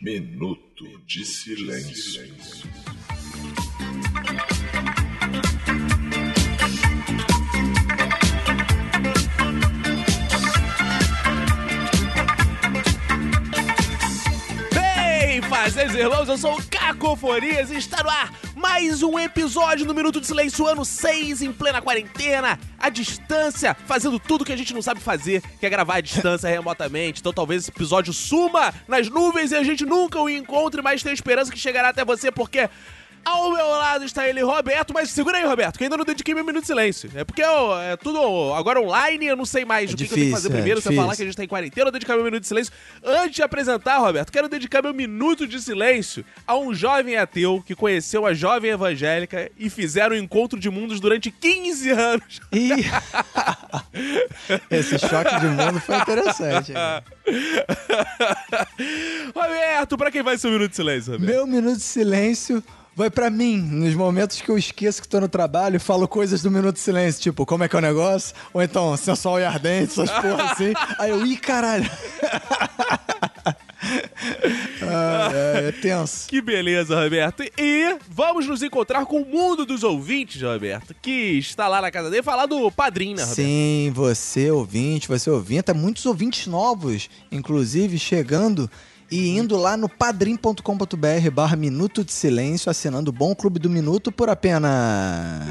Minuto de silêncio. Fazeres irmãos, eu sou o Cacofonias e está no ar mais um episódio do Minuto de Silêncio, ano 6, em plena quarentena, à distância, fazendo tudo que a gente não sabe fazer, que é gravar à distância remotamente. Então talvez esse episódio suma nas nuvens e a gente nunca o encontre, mas tenho esperança que chegará até você, porque ao meu lado está ele, Roberto, mas segura aí, Roberto, que ainda não dediquei meu minuto de silêncio. É porque ó, é tudo agora online, eu não sei mais É o que, que eu tenho que fazer difícil, é primeiro. Você difícil. falar que a gente tá em quarentena ou dedicar meu minuto de silêncio. Antes de apresentar, Roberto, quero dedicar meu minuto de silêncio a um jovem ateu que conheceu a jovem evangélica e fizeram um encontro de mundos durante 15 anos. Ih! Esse choque de mundo foi interessante. cara. Roberto, pra quem vai ser o minuto de silêncio, Roberto? Meu minuto de silêncio vai pra mim, nos momentos que eu esqueço que tô no trabalho e falo coisas do minuto de silêncio, tipo, como é que é o negócio? Ou então, sensual e ardente, essas porra assim. Aí eu, ih, caralho. Ah, é, é tenso. Que beleza, Roberto. E vamos nos encontrar com o mundo dos ouvintes, Roberto, que está lá na casa dele falar do padrinho, né, Roberto? Sim, você ouvinte, você ouvinte, muitos ouvintes novos, inclusive, chegando e indo lá no padrim.com.br barra Minuto de Silêncio, assinando o Bom Clube do Minuto por apenas...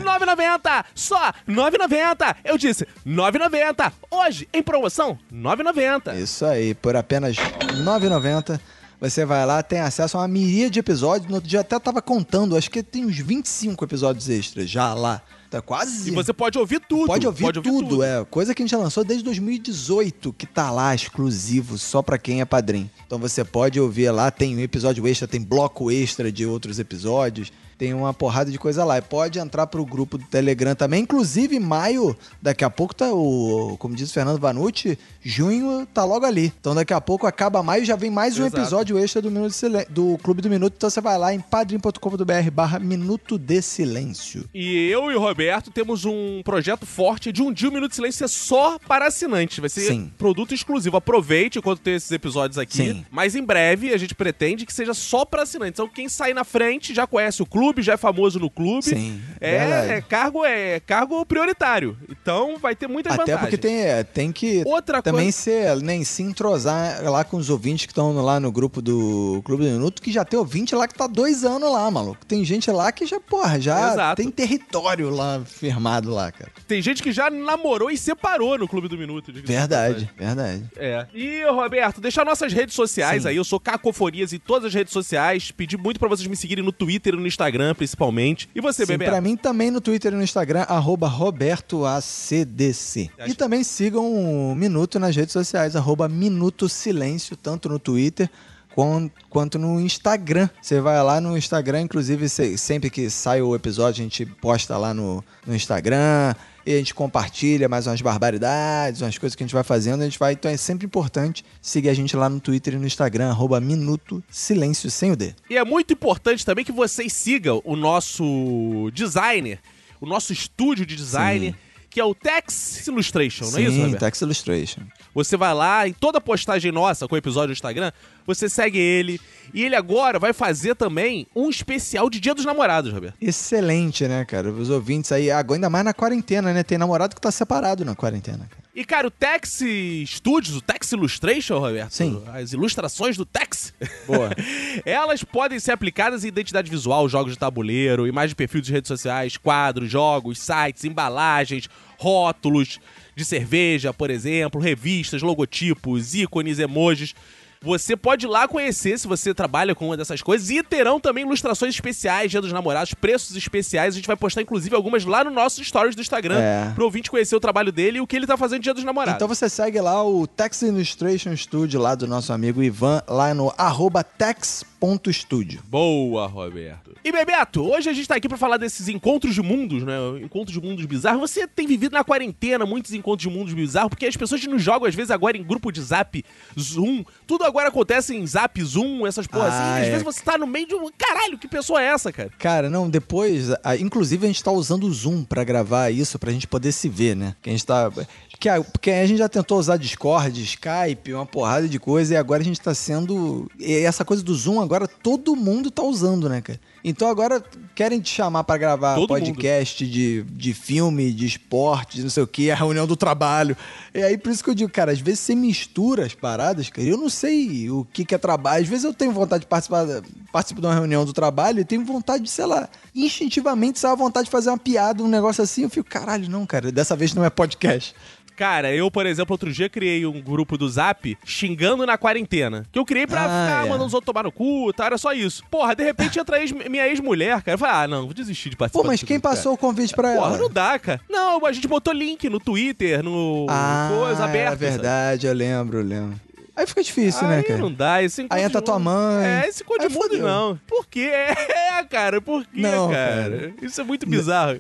9,90! Só 9,90! Eu disse 9,90! Hoje, em promoção, 9,90! Isso aí, por apenas R$ 9,90 você vai lá, tem acesso a uma miríade de episódios. No outro dia até tava contando, acho que tem uns 25 episódios extras já lá. Tá quase... E você pode ouvir tudo. Pode ouvir, tudo, é. Coisa que a gente já lançou desde 2018, que tá lá exclusivo só pra quem é padrinho. Então você pode ouvir lá, tem um episódio extra, tem bloco extra de outros episódios, tem uma porrada de coisa lá. E pode entrar pro grupo do Telegram também. Inclusive, maio, daqui a pouco tá o, como diz o Fernando Vanucci, junho tá logo ali. Então daqui a pouco acaba maio, já vem mais um Exato. episódio extra do, Minuto do Clube do Minuto. Então você vai lá em padrim.com.br barra Minuto de Silêncio. E eu e o Roberto temos um projeto forte de um dia o Minuto de Silêncio ser só para assinantes. Vai ser Sim. produto exclusivo. Aproveite enquanto tem esses episódios aqui. Sim. Mas em breve a gente pretende que seja só para assinantes. Então quem sair na frente já conhece o clube, já é famoso no clube. Sim, É, é cargo é cargo prioritário. Então vai ter muitas Até vantagens. porque tem, é, tem que Outra também coisa- ser, nem se entrosar lá com os ouvintes que estão lá no grupo do Clube do Minuto, que já tem ouvinte lá que tá dois anos lá, maluco. Tem gente lá que já, porra, já Exato. tem território lá firmado lá, cara. Tem gente que já namorou e separou no Clube do Minuto. Verdade, verdade. É. E, Roberto, deixar nossas redes sociais Sim. aí. Eu sou Cacofonias em todas as redes sociais. Pedi muito pra vocês me seguirem no Twitter e no Instagram, principalmente. E você, Sim, Bebeto? pra mim também no Twitter e no Instagram, arroba RobertoACDC. E também sigam o Minuto nas redes sociais, arroba Minuto Silêncio, tanto no Twitter quan- quanto no Instagram. Você vai lá no Instagram, inclusive se- sempre que sai o episódio, a gente posta lá no, no Instagram. E a gente compartilha mais umas barbaridades, umas coisas que a gente vai fazendo. A gente vai, então é sempre importante seguir a gente lá no Twitter e no Instagram, arroba Minuto Silêncio sem o D. E é muito importante também que vocês sigam o nosso designer, o nosso estúdio de design, Sim. Que é o Tex Illustration, não é isso, Sim, Roberto? Text Illustration. Você vai lá, em toda postagem nossa com o episódio no Instagram, você segue ele. E ele agora vai fazer também um especial de Dia dos Namorados, Roberto. Excelente, né, cara? Os ouvintes aí, agora ainda mais na quarentena, né? Tem namorado que tá separado na quarentena, cara. E, cara, o Tex Studios, o Tex Illustration, Roberto, Sim. as ilustrações do Tex, Boa. elas podem ser aplicadas em identidade visual, jogos de tabuleiro, imagem de perfil de redes sociais, quadros, jogos, sites, embalagens, rótulos de cerveja, por exemplo, revistas, logotipos, ícones, emojis. Você pode ir lá conhecer se você trabalha com uma dessas coisas e terão também ilustrações especiais, Dia dos Namorados, preços especiais. A gente vai postar inclusive algumas lá no nosso stories do Instagram É. pro ouvinte conhecer o trabalho dele e o que ele tá fazendo Dia dos Namorados. Então você segue lá o Tex Illustration Studio lá do nosso amigo Ivan, lá no arroba tex.studio. Boa, Roberto. E Bebeto, hoje a gente tá aqui pra falar desses encontros de mundos, né? Encontros de mundos bizarros. Você tem vivido na quarentena muitos encontros de mundos bizarros, porque as pessoas nos jogam, às vezes, agora em grupo de zap, Zoom, tudo agora acontece em Zap, Zoom, essas porra Ah, assim. Às é. vezes você tá no meio de um. Caralho, que pessoa é essa, cara? Cara, não, depois. a- inclusive, a gente tá usando o Zoom pra gravar isso, pra gente poder se ver, né? Que a gente tá. Porque a, porque a gente já tentou usar Discord, Skype, uma porrada de coisa, e agora a gente tá sendo. E essa coisa do Zoom, agora todo mundo tá usando, né, cara? Então agora querem te chamar pra gravar Todo podcast de, de filme, de esporte, de não sei o que, a reunião do trabalho. E aí por isso que eu digo, cara, às vezes você mistura as paradas, cara. Eu não sei o que, que é trabalho. Às vezes eu tenho vontade de participar, participo de uma reunião do trabalho e tenho vontade de, sei lá, instintivamente, sabe, vontade de fazer uma piada, um negócio assim. Eu fico, caralho, não, cara, dessa vez não é podcast. Cara, eu, por exemplo, outro dia criei um grupo do Zap xingando na quarentena. Que eu criei pra Ah, ficar é. mandando os outros tomar no cu, tá? Era só isso. Porra, de repente entra ex- minha ex-mulher, cara. Eu falei, ah, não, vou desistir de participar. Pô, mas quem grupo, cara. passou o convite pra Porra, ela? não dá, cara. Não, a gente botou link no Twitter, no Ah, coisa aberta. é verdade, eu lembro, eu lembro. Aí fica difícil, Aí né, cara? não dá, esse encontro Aí entra tua mãe. É, esse Aí de mundo fodeu. não. Por quê? É, cara, por quê, Não, cara? cara. Isso é muito bizarro. Não,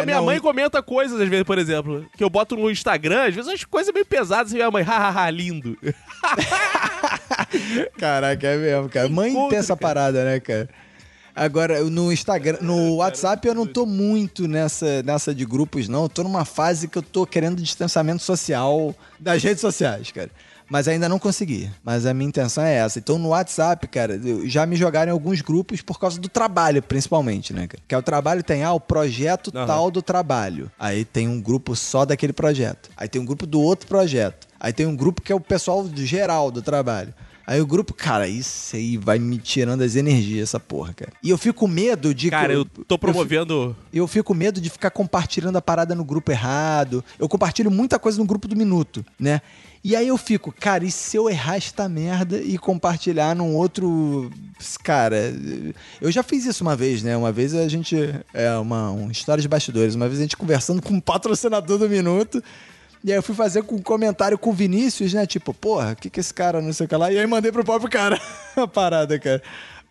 É, minha não, mãe e- comenta coisas, às vezes, por exemplo, que eu boto no Instagram, às vezes umas coisas meio pesadas, assim, minha mãe, hahaha, lindo. Caraca, é mesmo, cara. Mãe encontro, tem essa cara. parada, né, cara? Agora, no Instagram, no WhatsApp eu não tô muito nessa, nessa de grupos, não. Eu tô numa fase que eu tô querendo distanciamento social das redes sociais, cara. Mas ainda não consegui. Mas a minha intenção é essa. Então no WhatsApp, cara, já me jogaram em alguns grupos por causa do trabalho, principalmente, né, cara? Que é o trabalho tem, ah, o projeto Aham. tal do trabalho. Aí tem um grupo só daquele projeto. Aí tem um grupo do outro projeto. Aí tem um grupo que é o pessoal do geral do trabalho. Aí o grupo, cara, isso aí vai me tirando as energias, essa porra, cara. E eu fico com medo de. Cara, eu tô promovendo... eu fico com medo de ficar compartilhando a parada no grupo errado. Eu compartilho muita coisa no grupo do Minuto, né? E aí eu fico, cara, e se eu errar esta merda e compartilhar num outro. Cara, eu já fiz isso uma vez, né? Uma vez a gente. É uma, uma história de bastidores. Uma vez a gente conversando com um patrocinador do Minuto. E aí eu fui fazer com um comentário com o Vinícius, né? Tipo, porra, o que que esse cara, não sei o que lá. E aí mandei pro próprio cara a parada, cara.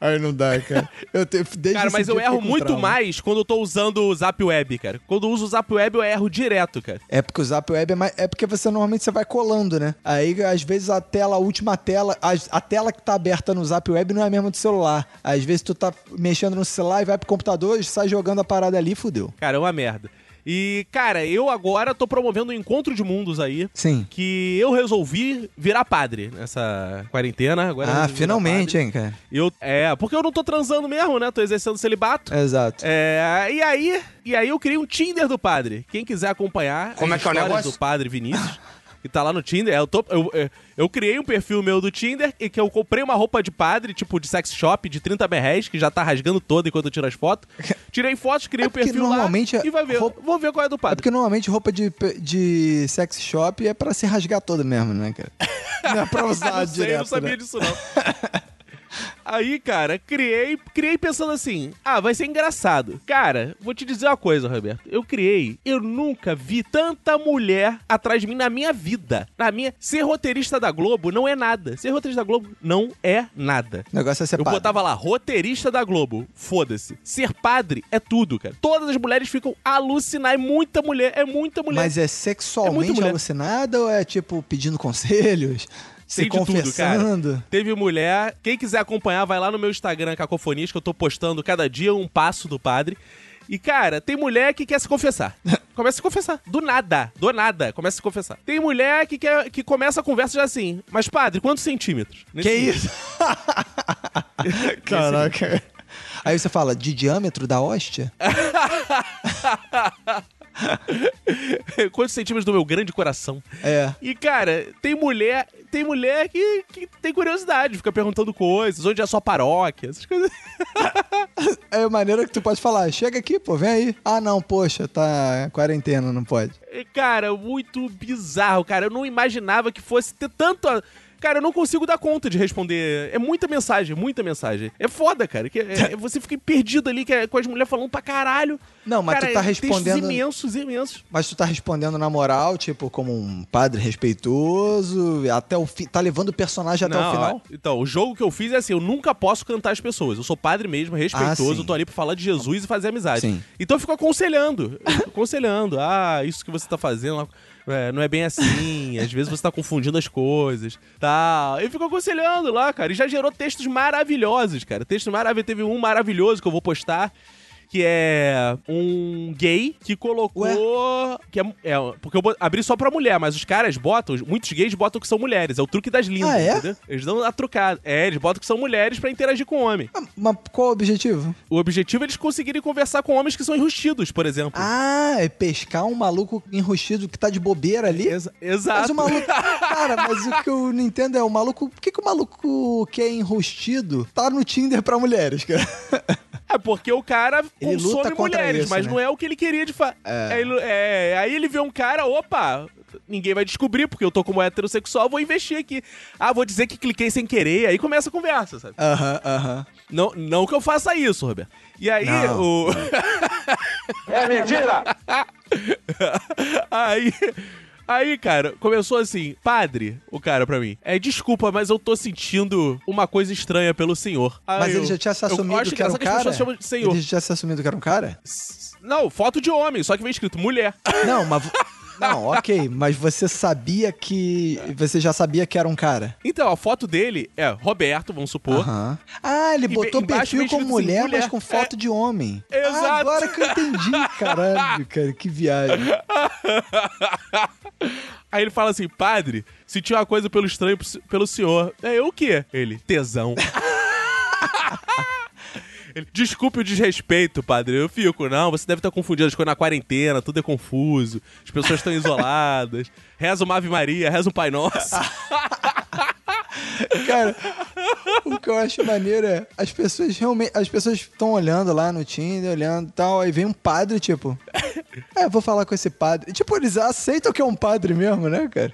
Aí não dá, cara. Eu te, desde Cara, mas eu erro muito trauma. mais quando eu tô usando o Zap Web, cara. Quando eu uso o Zap Web, eu erro direto, cara. É porque o Zap Web é mais. É porque você normalmente você vai colando, né? Aí, às vezes, a tela, a última tela, a, a tela que tá aberta no Zap Web não é a mesma do celular. Às vezes tu tá mexendo no celular e vai pro computador e sai jogando a parada ali fudeu. Cara, é uma merda. E, cara, eu agora tô promovendo um encontro de mundos aí. Sim. Que eu resolvi virar padre nessa quarentena. Agora Ah, finalmente, hein, cara. Eu, é, porque eu não tô transando mesmo, né? Tô exercendo celibato. Exato. É, e aí, e aí eu criei um Tinder do padre. Quem quiser acompanhar Como as é que é o negócio? do padre Vinícius, que tá lá no Tinder. é, Eu, tô- eu, eu- eu criei um perfil meu do Tinder e que eu comprei uma roupa de padre, tipo de sex shop, de 30 reais, que já tá rasgando todo enquanto eu tiro as fotos. Tirei fotos, criei É o porque perfil normalmente lá e vai ver. roupa- Vou ver qual é do É padre. porque normalmente roupa de, de sex shop é pra se rasgar toda mesmo, né, cara? Não é pra usar não sei, direto. eu não sabia né? disso não. Aí, cara, criei, criei pensando assim: ah, vai ser engraçado. Cara, vou te dizer uma coisa, Roberto. Eu criei, eu nunca vi tanta mulher atrás de mim na minha vida. Na minha. Ser roteirista da Globo não é nada. Ser roteirista da Globo não é nada. O negócio é ser Eu padre. botava lá, roteirista da Globo. Foda-se. Ser padre é tudo, cara. Todas as mulheres ficam alucinar. É muita mulher, é muita mulher. Mas é É sexualmente muito mulher. alucinada ou é tipo pedindo conselhos? Se de tudo, confessando? cara. Teve mulher. Quem quiser acompanhar, vai lá no meu Instagram, Cacofonias, que eu tô postando cada dia um passo do padre. E, cara, tem mulher que quer se confessar. Começa a se confessar. Do nada. Do nada. Começa a se confessar. Tem mulher que, quer, que começa a conversa já assim. Mas, padre, quantos centímetros? Nesse Que nível. isso? Caraca. Aí você fala, de diâmetro da hóstia? quantos centímetros do meu grande coração? É. E, cara, tem mulher, tem mulher que, que tem curiosidade, fica perguntando coisas, onde é a sua paróquia, essas coisas. É a maneira que tu pode falar, chega aqui, pô, vem aí. Ah, não, poxa, tá quarentena, não pode. Cara, muito bizarro, cara. Eu não imaginava que fosse ter tanto. a- Cara, eu não consigo dar conta de responder. É muita mensagem, muita mensagem. É foda, cara. Que é- é- você fica perdido ali que é- com as mulheres falando pra caralho. Não, mas cara, tu tá respondendo- imensos, imensos. Mas tu tá respondendo na moral, tipo, como um padre respeitoso, até o fim, tá levando o personagem até o Não, final? ó, Então, o jogo que eu fiz é assim: eu nunca posso cantar as pessoas. Eu sou padre mesmo, respeitoso, Ah, eu tô ali pra falar de Jesus e fazer amizade. Sim. Então eu fico aconselhando. eu fico aconselhando. Ah, isso que você tá fazendo. lá. É, não é bem assim, às vezes você tá confundindo as coisas, tal. Ele ficou aconselhando lá, cara, e já gerou textos maravilhosos, cara. Textos maravilhosos, teve um maravilhoso que eu vou postar, que é um gay que colocou. Que é, é, porque eu abri só pra mulher, mas os caras botam, muitos gays botam que são mulheres. É o truque das línguas, Ah, é? entendeu? Eles dão a trucada. É, eles botam que são mulheres pra interagir com o homem. Ah, Mas qual o objetivo? O objetivo é eles conseguirem conversar com homens que são enrustidos, por exemplo. Ah, é pescar um maluco enrustido que tá de bobeira ali? Exa- exato. Mas o maluco. Cara, mas o que eu não entendo é o maluco. Por que, que o maluco que é enrustido tá no Tinder pra mulheres, cara? É porque o cara Ele consome mulheres, isso, mas né? não é o que ele queria de fato. É. aí ele vê um cara, opa, ninguém vai descobrir, porque eu tô como heterossexual, vou investir aqui. Ah, vou dizer que cliquei sem querer, aí começa a conversa, sabe? Aham, aham. Não, não que eu faça isso, Roberto. E aí, Não. o. É mentira! aí. Aí, cara, começou assim, padre, o cara pra mim. É, desculpa, mas eu tô sentindo uma coisa estranha pelo senhor. Aí Mas ele eu- já tinha se eu assumido acho que era um cara? senhor. Ele já tinha se assumido que era um cara? Não, foto de homem, só que vem escrito mulher. Não, mas. Não, ok, mas você sabia que. Você já sabia que era um cara? Então, a foto dele é Roberto, vamos supor. Aham. Ah, ele botou perfil com assim, mulher, mulher. mas com foto de homem. Exato. Ah, agora que eu entendi, caralho, cara, que viagem. Aí ele fala assim, padre, senti uma coisa pelo estranho pelo senhor. É eu o quê? Ele, tesão. Ele, Desculpe o desrespeito, padre. Eu fico, não, você deve estar confundindo as coisas na quarentena, tudo é confuso, as pessoas estão isoladas. Reza uma Ave Maria, reza um Pai Nosso. Cara, o que eu acho maneiro é as pessoas realmente. As pessoas estão olhando lá no Tinder, olhando e tal, aí vem um padre, tipo. É, vou falar com esse padre. Tipo, eles aceitam que é um padre mesmo, né, cara?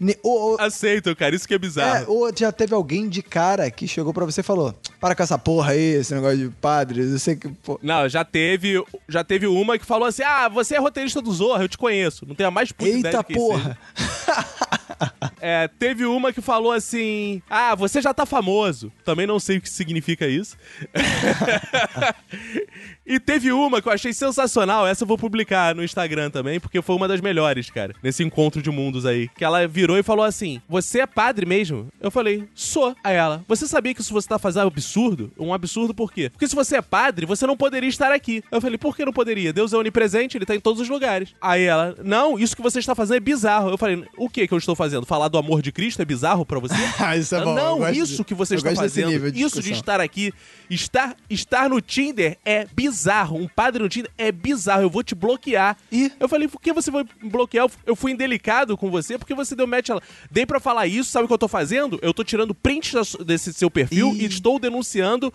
Ne- Ou, ou- Aceito, cara, isso que é é, bizarro. ou já teve alguém de cara que chegou pra você e falou: para com essa porra aí, esse negócio de padre, eu sei que. Não, já teve, já teve uma que falou assim: Ah, você é roteirista do Zorra, eu te conheço. Não tenho a mais puta ideia Eita de quem porra! É, teve uma que falou assim: Ah, você já tá famoso. Também não sei o que significa isso. e teve uma que eu achei sensacional. Essa eu vou publicar no Instagram também, porque foi uma das melhores, cara. Nesse encontro de mundos aí. Que ela virou e falou assim: Você é padre mesmo? Eu falei: Sou. Aí ela: Você sabia que isso você tá fazendo é um absurdo? Um absurdo por quê? Porque se você é padre, você não poderia estar aqui. Eu falei: Por que não poderia? Deus é onipresente, ele tá em todos os lugares. Aí ela: Não, isso que você está fazendo é bizarro. Eu falei: O que que eu estou fazendo? Falar do amor de Cristo é bizarro pra você? Ah, isso é bom, Não, isso de- que você está fazendo, de isso de estar aqui, estar, estar no Tinder é bizarro. Um padre no Tinder é bizarro. Eu vou te bloquear. Ih. Eu falei, por que você vai bloquear? Eu- fui indelicado com você porque você deu match. Ela, dei pra falar isso, sabe o que eu tô fazendo? Eu tô tirando print da su- desse seu perfil Ih. e estou denunciando.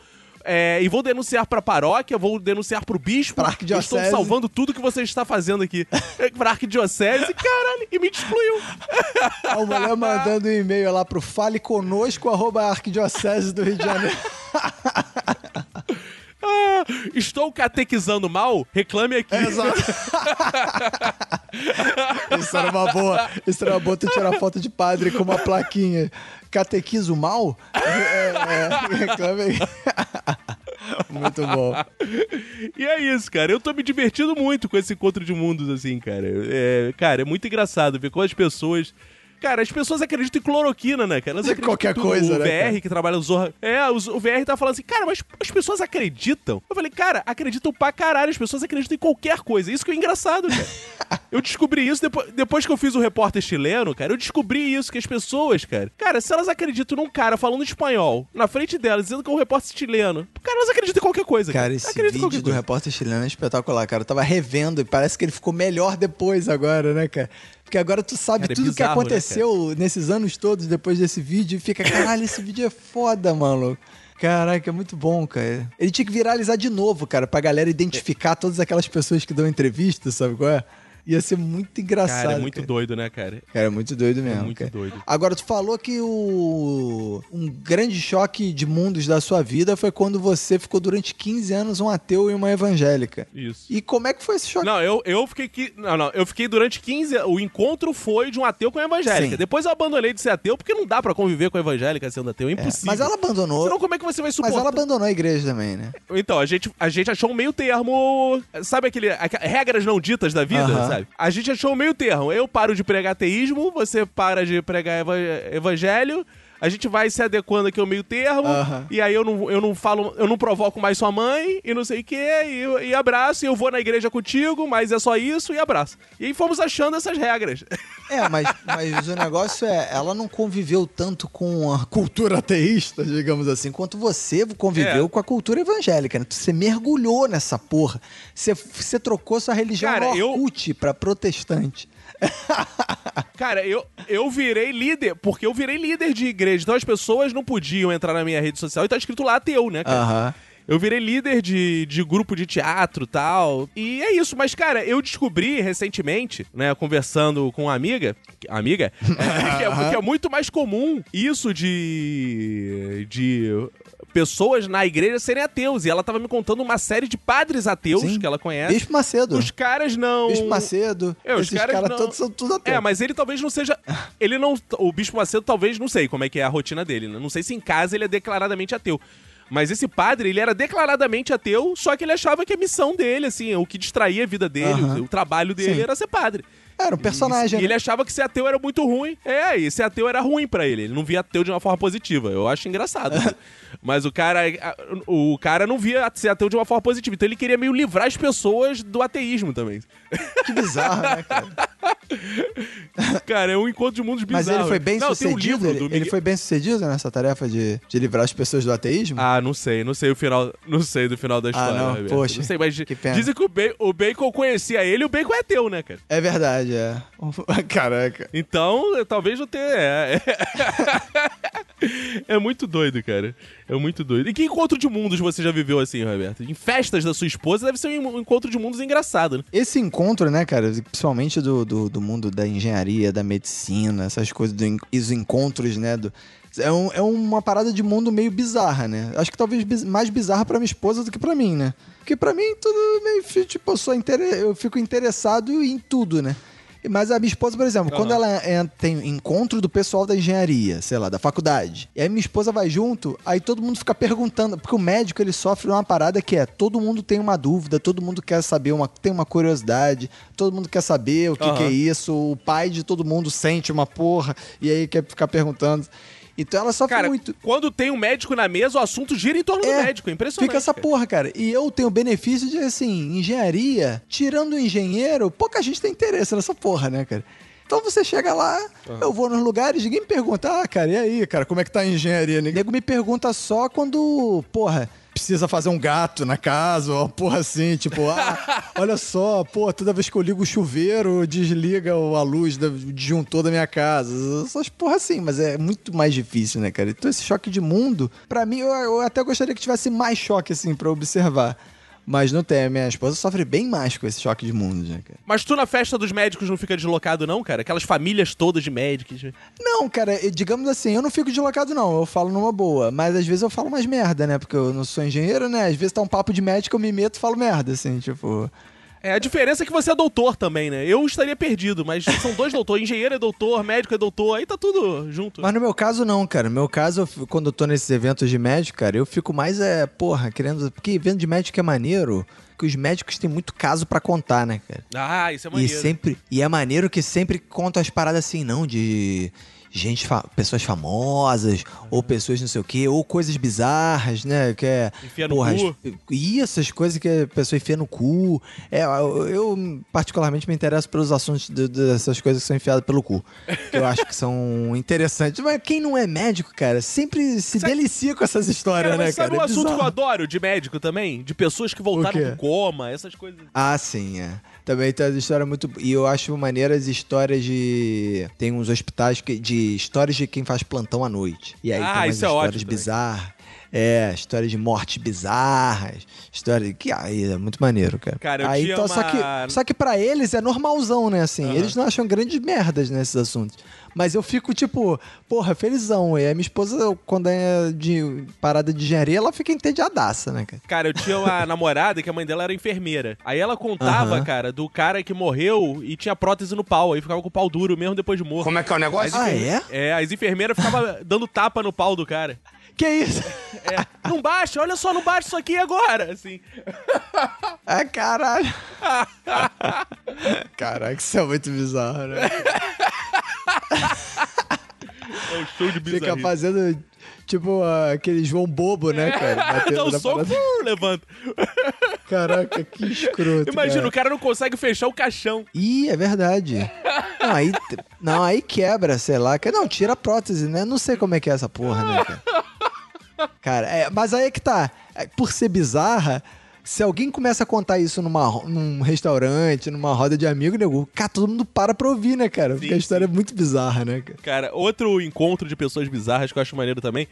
É, e vou denunciar pra paróquia, vou denunciar pro bispo. Pra. Estou salvando tudo que você está fazendo aqui. É, pra arquidiocese, caralho, e me excluiu. A mulher mandando um e-mail lá pro fale conosco, arroba arquidiocese do Rio de Janeiro. Ah, estou catequizando mal? Reclame aqui. Exato. Isso era uma boa. Isso era uma boa tu tirar foto de padre com uma plaquinha. Catequizo mal? É, é, reclame aí. Muito bom. E é isso, cara. Eu tô me divertindo muito com esse encontro de mundos, assim, cara. É, cara, é muito engraçado ver como as pessoas. Cara, as pessoas acreditam em cloroquina, né, cara? Elas qualquer coisa, o né, VR cara? que trabalha no Zorra. É, o VR tá falando assim, cara, mas as pessoas acreditam? Eu falei, cara, acreditam pra caralho. As pessoas acreditam em qualquer coisa. Isso que é engraçado, cara. eu descobri isso depois, depois que eu fiz o repórter chileno, cara. Eu descobri isso, que as pessoas, cara. Cara, se elas acreditam num cara falando espanhol na frente delas, dizendo que é um repórter chileno, cara, elas acreditam em qualquer coisa. Cara, esse Acreditam vídeo do coisa. repórter chileno é espetacular, cara. Eu tava revendo e parece que ele ficou melhor depois agora, né, cara? Porque agora tu sabe Cara, é tudo o que bizarro, né, aconteceu nesses anos todos depois desse vídeo e fica, caralho, esse vídeo é foda, mano. Caraca, é muito bom, cara. Ele tinha que viralizar de novo, cara, pra galera identificar todas aquelas pessoas que dão entrevista, sabe qual é? Ia ser muito engraçado. Cara, é muito cara. doido, né, cara? Cara, é muito doido mesmo. muito cara. doido. Agora, tu falou que o um grande choque de mundos da sua vida foi quando você ficou durante 15 anos um ateu e uma evangélica. Isso. E como é que foi esse choque? Não, eu, eu fiquei aqui. Não, não. Eu fiquei durante 15 anos. O encontro foi de um ateu com a evangélica. Sim. Depois eu abandonei de ser ateu, porque não dá pra conviver com a evangélica sendo ateu. É É, impossível. mas ela abandonou. Senão, como é que você vai Mas suportar? ela abandonou a igreja também, né? Então, a gente, a gente achou um meio termo. Sabe aquele. regras não ditas da vida? Aham, sabe? Sabe? A gente achou o meio termo. Eu paro de pregar ateísmo, você para de pregar eva- evangelho. A gente vai se adequando aqui ao meio termo. Aham. E aí eu não, eu não falo, eu não provoco mais sua mãe e não sei o quê. E, e abraço, e eu vou na igreja contigo, mas é só isso e abraço. E aí fomos achando essas regras. É, mas, mas o negócio é, ela não conviveu tanto com a cultura ateísta, digamos assim, quanto você conviveu É. com a cultura evangélica. né? Você mergulhou nessa porra. Você, você trocou sua religião Cara, eu- pra protestante. Cara, eu, eu virei líder, porque eu virei líder de igreja. Então as pessoas não podiam entrar na minha rede social e tá escrito lá ateu, né, cara? Aham. Eu virei líder de, de grupo de teatro e tal. E é isso. Mas, cara, eu descobri recentemente, né, conversando com uma amiga. Amiga? é, que, é, que é muito mais comum isso de. de pessoas na igreja serem ateus. E ela tava me contando uma série de padres ateus Sim. que ela conhece. Bispo Macedo. Os caras não. Bispo Macedo. É, os caras não- todos são tudo ateus. É, mas ele talvez não seja. Ele não. O Bispo Macedo talvez não sei como é que é a rotina dele. né? Não sei se em casa ele é declaradamente ateu. Mas esse padre, ele era declaradamente ateu, só que ele achava que a missão dele, assim, o que distraía a vida dele, Aham. o, trabalho dele Sim. era ser padre. Era um personagem, E ele né? achava que ser ateu era muito ruim. É, e ser ateu era ruim pra ele. Ele não via ateu de uma forma positiva. Eu acho engraçado. Mas o cara, o cara não via ser ateu de uma forma positiva. Então ele queria meio livrar as pessoas do ateísmo também. Que bizarro, né, cara? Cara, é um encontro de mundos Mas bizarros. ele foi bem não, um sucedido? livro ele, do ele Miguel... foi bem sucedido nessa tarefa de, de livrar as pessoas do ateísmo? Ah, não sei, não sei o final, não sei do final da história. não, Roberto. poxa, não sei, mas que pena. dizem que o, Ba- o Bacon conhecia ele e o Bacon é teu, né, cara? É verdade, é. Caraca. Então, eu- talvez não tenha. É, é muito doido, cara. É muito doido. E que encontro de mundos você já viveu assim, Roberto? Em festas da sua esposa deve ser um encontro de mundos engraçado, né? Esse encontro, né, cara, principalmente do, do, do mundo da engenharia, da medicina, essas coisas, do, os encontros, né, do, é, um- é uma parada de mundo meio bizarra, né? Acho que talvez biz- mais bizarra pra minha esposa do que pra mim, né? Porque pra mim tudo meio, tipo, eu, sou inter- eu fico interessado em tudo, né? Mas a minha esposa, por exemplo, quando ela é- tem encontro do pessoal da engenharia, sei lá, da faculdade, e aí minha esposa vai junto, aí todo mundo fica perguntando, porque o médico ele sofre uma parada que é todo mundo tem uma dúvida, todo mundo quer saber, uma, tem uma curiosidade, todo mundo quer saber o que, Aham. que é isso, o pai de todo mundo sente uma porra, e aí quer ficar perguntando. Então ela sofre Cara, muito. quando tem um médico na mesa, o assunto gira em torno do médico. É impressionante. Fica essa cara. porra, cara. E eu tenho o benefício de, assim, engenharia, tirando o engenheiro, pouca gente tem interesse nessa porra, né, cara? Então você chega lá, eu vou nos lugares, ninguém me pergunta, ah, cara, e aí, cara, como é que tá a engenharia? Ninguém me pergunta só quando, porra, precisa fazer um gato na casa, ou uma porra assim, tipo, ah, olha só, pô, toda vez que eu ligo o chuveiro, desliga o- a luz do disjuntor da minha casa. Essas porra assim, mas é muito mais difícil, né, cara? Então esse choque de mundo, pra mim, eu, eu até gostaria que tivesse mais choque, assim, pra observar. Mas não tem, minha esposa sofre bem mais com esse choque de mundo, né, cara? Mas tu na festa dos médicos não fica deslocado, não, cara? Aquelas famílias todas de médicos. Não, cara, digamos assim, eu não fico deslocado, não. Eu falo numa boa. Mas às vezes eu falo mais merda, né? Porque eu não sou engenheiro, né? Às vezes tá um papo de médico, eu me meto e falo merda, assim, tipo. É, a diferença é que você é doutor também, né? Eu estaria perdido, mas são dois doutores. Engenheiro é doutor, médico é doutor, aí tá tudo junto. Mas no meu caso, não, cara. No meu caso, eu quando eu tô nesses eventos de médico, cara, eu fico mais, é, porra, querendo. Porque evento de médico é maneiro, que os médicos têm muito caso pra contar, né, cara? Ah, isso é E maneiro. sempre e é maneiro que sempre conta as paradas assim, não de gente, fa- pessoas famosas ou pessoas não sei o quê, ou coisas bizarras, né? Que é Enfia no cu. as- e essas coisas que a pessoa enfia no cu. É, eu, eu, particularmente me interesso pelos assuntos de- dessas coisas que são enfiadas pelo cu, que eu acho que são interessantes. Mas quem não é médico, cara, sempre se delicia com essas histórias, Cara, né, sabe cara? um É assunto que eu adoro de médico também? De pessoas que voltaram do coma, essas coisas. Ah, sim, é. Também tem as histórias muito. E eu acho maneiras histórias de. Tem uns hospitais que... de histórias de quem faz plantão à noite. E aí Ah, tem umas isso é histórias ótimo também. bizarras. É, histórias de mortes bizarras. História que aí é muito maneiro, cara. Cara, eu aí, tinha então, só uma- que Só que pra eles é normalzão, né? Assim, Aham. eles não acham grandes merdas nesses assuntos. Mas eu fico, tipo, porra, felizão. E a minha esposa, quando é de parada de engenharia, ela fica entediadaça, né, cara? Cara, eu tinha uma namorada que a mãe dela era enfermeira. Aí ela contava, Aham. cara, do cara que morreu e tinha prótese no pau. Aí ficava com o pau duro mesmo depois de morto. Como é que é o negócio? Ah, é? É, as enfermeiras ficavam dando tapa no pau do cara. Que isso? É, não baixa, olha só, não baixa isso aqui agora, assim. Ah, caralho. Caraca, isso é muito bizarro, né? É um show de Fica bizarrice. fazendo, tipo, aquele João Bobo, né, cara? Dá Batendo um na soco, uh, levanta. Caraca, que escroto, Imagina, cara. o cara não consegue fechar o caixão. Ih, é verdade. Não, aí, não, aí quebra, sei lá. Não, tira a prótese, né? Não sei como é que é essa porra, né, cara? Cara, é, mas aí é que tá. É, Por ser bizarra, se alguém começa a contar isso numa, num restaurante, numa roda de amigos, nego, cara, todo mundo para pra ouvir, né, cara? Porque Sim, a história é muito bizarra, né, cara? Cara, outro encontro de pessoas bizarras que eu acho maneiro também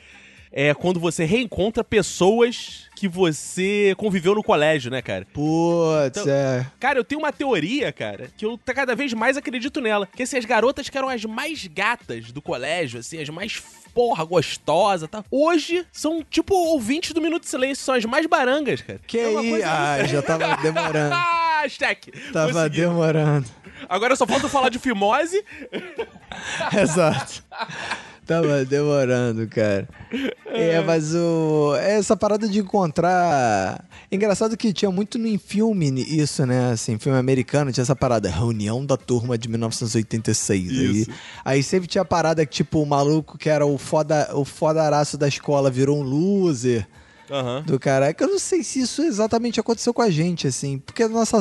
é quando você reencontra pessoas que você conviveu no colégio, né, cara? Putz, Então- é. Cara, eu tenho uma teoria, cara, que eu cada vez mais acredito nela. Que assim, as garotas que eram as mais gatas do colégio, assim, as mais porra gostosas, tá? Hoje são tipo ouvintes do Minuto de Silêncio, são as mais barangas, cara. Que É aí? Ah, já tava demorando. Ah, Hashtag. Tava Consegui. demorando. Agora só falta falar de fimose. Exato. Tava demorando, cara. É, mas o. Essa parada de encontrar. Engraçado que tinha muito em filme isso, né? Assim, filme americano, tinha essa parada. Reunião da turma de 1986. Isso. Aí, aí sempre tinha a parada que, tipo, o maluco que era o foda, o fodaraço da escola virou um loser. Aham. Do cara, é que eu não sei se isso exatamente aconteceu com a gente, assim. Porque a nossa,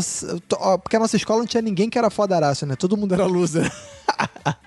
porque a nossa escola não tinha ninguém que era fodaraço, né? Todo mundo era loser.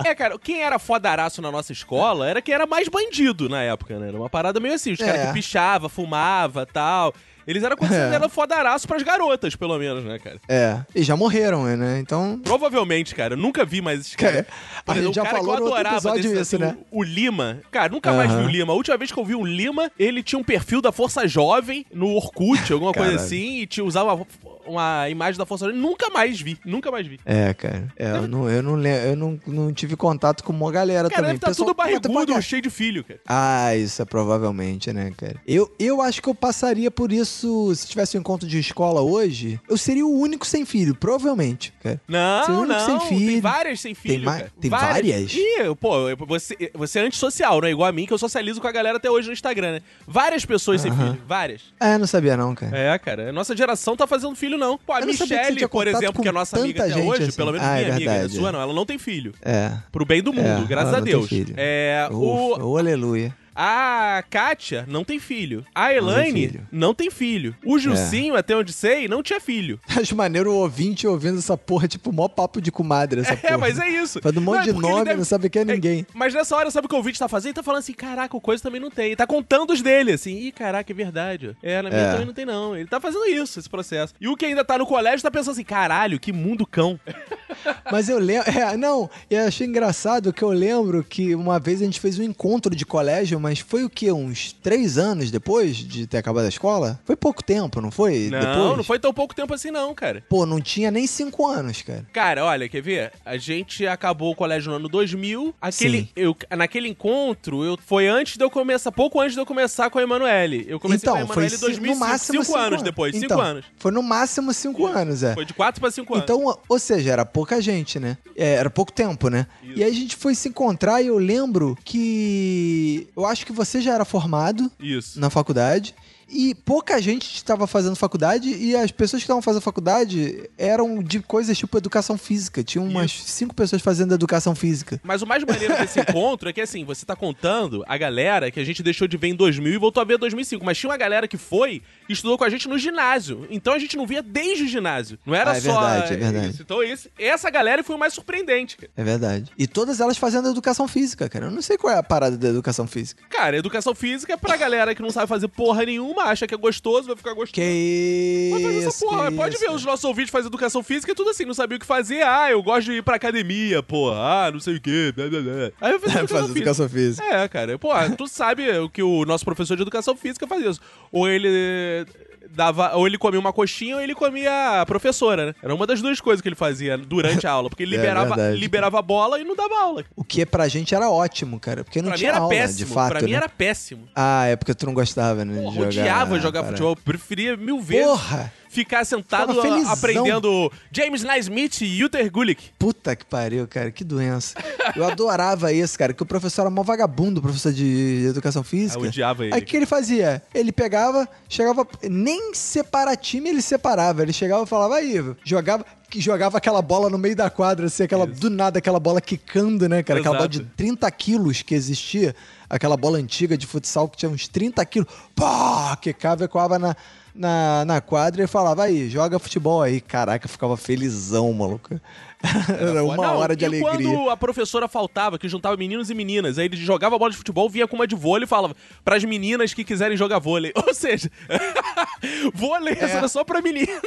É, cara, quem era fodaraço na nossa escola era quem era mais bandido na época, né? Era uma parada meio assim, os caras É. que pichava, fumava tal. Eles eram considerados fodaraço pras garotas, pelo menos, né, cara? É, e já morreram, né? Então. Provavelmente, cara, eu nunca vi mais esses Cara, caras. a gente já falou no outro episódio desse, isso, assim, né? O, o Lima. Cara, nunca mais vi o Lima. A última vez que eu vi o Lima, ele tinha um perfil da Força Jovem no Orkut, alguma coisa assim, e tinha, usava uma, imagem da Força Jovem. Nunca mais vi, nunca mais vi. É, cara. É, eu não, eu não, lem- eu não, não tive contato com uma galera Cara, também. deve tá Pessoal tudo barrigudo, cheio de filho, cara. Ah, isso é provavelmente, né, cara? Eu, eu acho que eu passaria por isso se tivesse um encontro de escola hoje. Eu seria o único sem filho, provavelmente, cara. Você é o Não, único não, sem tem filho. várias sem filho, ma- cara. tem várias? Ih, pô, você, você é antissocial, não é igual a mim, que eu socializo com a galera até hoje no Instagram, né? Várias pessoas sem Aham. filho, várias. É, não sabia não, cara. É, cara, nossa geração tá fazendo filho, não. Pô, a Michelle, por exemplo, que é nossa amiga até hoje, assim. pelo menos Ah, é minha amiga, né? verdade. sua não, ela não tem filho. É. Pro bem do mundo, É, graças ela a não tem Deus. filho. É, Ufa, o, ô, aleluia. A Kátia não tem filho. A tem Elaine filho. não tem filho. O Jucinho, até onde sei, não tinha filho. Acho maneiro o ouvinte ouvindo essa porra, tipo, mó papo de comadre, essa porra. É, mas é isso. Faz um monte Não, é de nome, deve- não sabe quem é ninguém. Mas nessa hora, sabe o que o ouvinte tá fazendo? Ele tá falando assim, caraca, o coisa também não tem. Ele tá contando os dele, assim. Ih, caraca, é verdade. É, na minha É. também não tem, não. Ele tá fazendo isso, esse processo. E o que ainda tá no colégio tá pensando assim, caralho, que mundo cão. Mas eu lembro. É, não, eu achei engraçado que eu lembro que uma vez a gente fez um encontro de colégio, mas foi o quê? Uns três anos depois de ter acabado a escola? Foi pouco tempo, não foi? Não, depois? não foi tão pouco tempo assim, não, cara. Pô, não tinha nem cinco anos, cara. Cara, olha, quer ver? A gente acabou o colégio no ano 2000. Aquele, Sim. eu, naquele encontro, eu, foi antes de eu começar, pouco antes de eu começar com a Emanuele. Eu comecei com a então, Emanuele em ci- 2005, no máximo cinco anos depois, cinco Então, anos. Foi no máximo cinco anos, é. Foi de quatro pra cinco anos. Então, ou seja, era pouca gente, né? É, era pouco tempo, né? E aí a gente foi se encontrar e eu lembro que. Eu acho que você já era formado Isso. na faculdade. E pouca gente estava fazendo faculdade e as pessoas que estavam fazendo faculdade eram de coisas tipo educação física. Tinha umas cinco pessoas fazendo educação física. Mas o mais maneiro desse encontro é que, assim, você tá contando a galera que a gente deixou de ver em 2000 e voltou a ver em 2005. Mas tinha uma galera que foi e estudou com a gente no ginásio. Então a gente não via desde o ginásio. Não era Ah, é só verdade, é verdade. isso. Então esse, essa galera foi o mais surpreendente, cara. É verdade. E todas elas fazendo educação física, cara. Eu não sei qual é a parada da educação física. Cara, educação física é pra galera que não sabe fazer porra nenhuma, acha que é gostoso, vai ficar gostoso. Que fazer isso, essa porra. Pode isso. ver, os nossos ouvintes fazem educação física e tudo assim, não sabia o que fazer. Ah, eu gosto de ir pra academia, porra. Ah, não sei o quê. Blá, blá, blá. Aí eu fiz educação Fazer física. educação física. É, cara. Pô, tu sabe o que o nosso professor de educação física fazia. Ou ele dava, ou ele comia uma coxinha ou ele comia a professora, né? Era uma das duas coisas que ele fazia durante a aula, porque ele É liberava, verdade. liberava a bola e não dava aula. O que pra gente era ótimo, cara. Porque não Pra mim tinha era aula, péssimo, de fato. pra mim né? era péssimo. Ah, é porque tu não gostava, né? de Porra, jogar, odiava jogar para- futebol, eu preferia mil vezes Porra! ficar sentado a- aprendendo James Naismith e Uther Gulick. Puta que pariu, cara, que doença. Eu adorava isso, cara, que o professor era mó vagabundo, professor de educação física. Ah, eu odiava ele. Aí o que ele fazia? Ele pegava, chegava, nem separar time ele separava. Ele chegava e falava, aí, jogava, que jogava aquela bola no meio da quadra, assim, aquela, do nada, aquela bola quicando, né, cara? Aquela bola de Exato. 30 quilos que existia, aquela bola antiga de futsal que tinha uns 30 quilos, pá, quicava e coava na, na, na quadra e falava, aí, joga futebol aí. Caraca, ficava felizão, maluco. Era uma Não, hora de e alegria. quando a professora faltava, que juntava meninos e meninas, aí ele jogava bola de futebol, vinha com uma de vôlei e falava pras meninas que quiserem jogar vôlei. Ou seja, vôlei era só pra menina.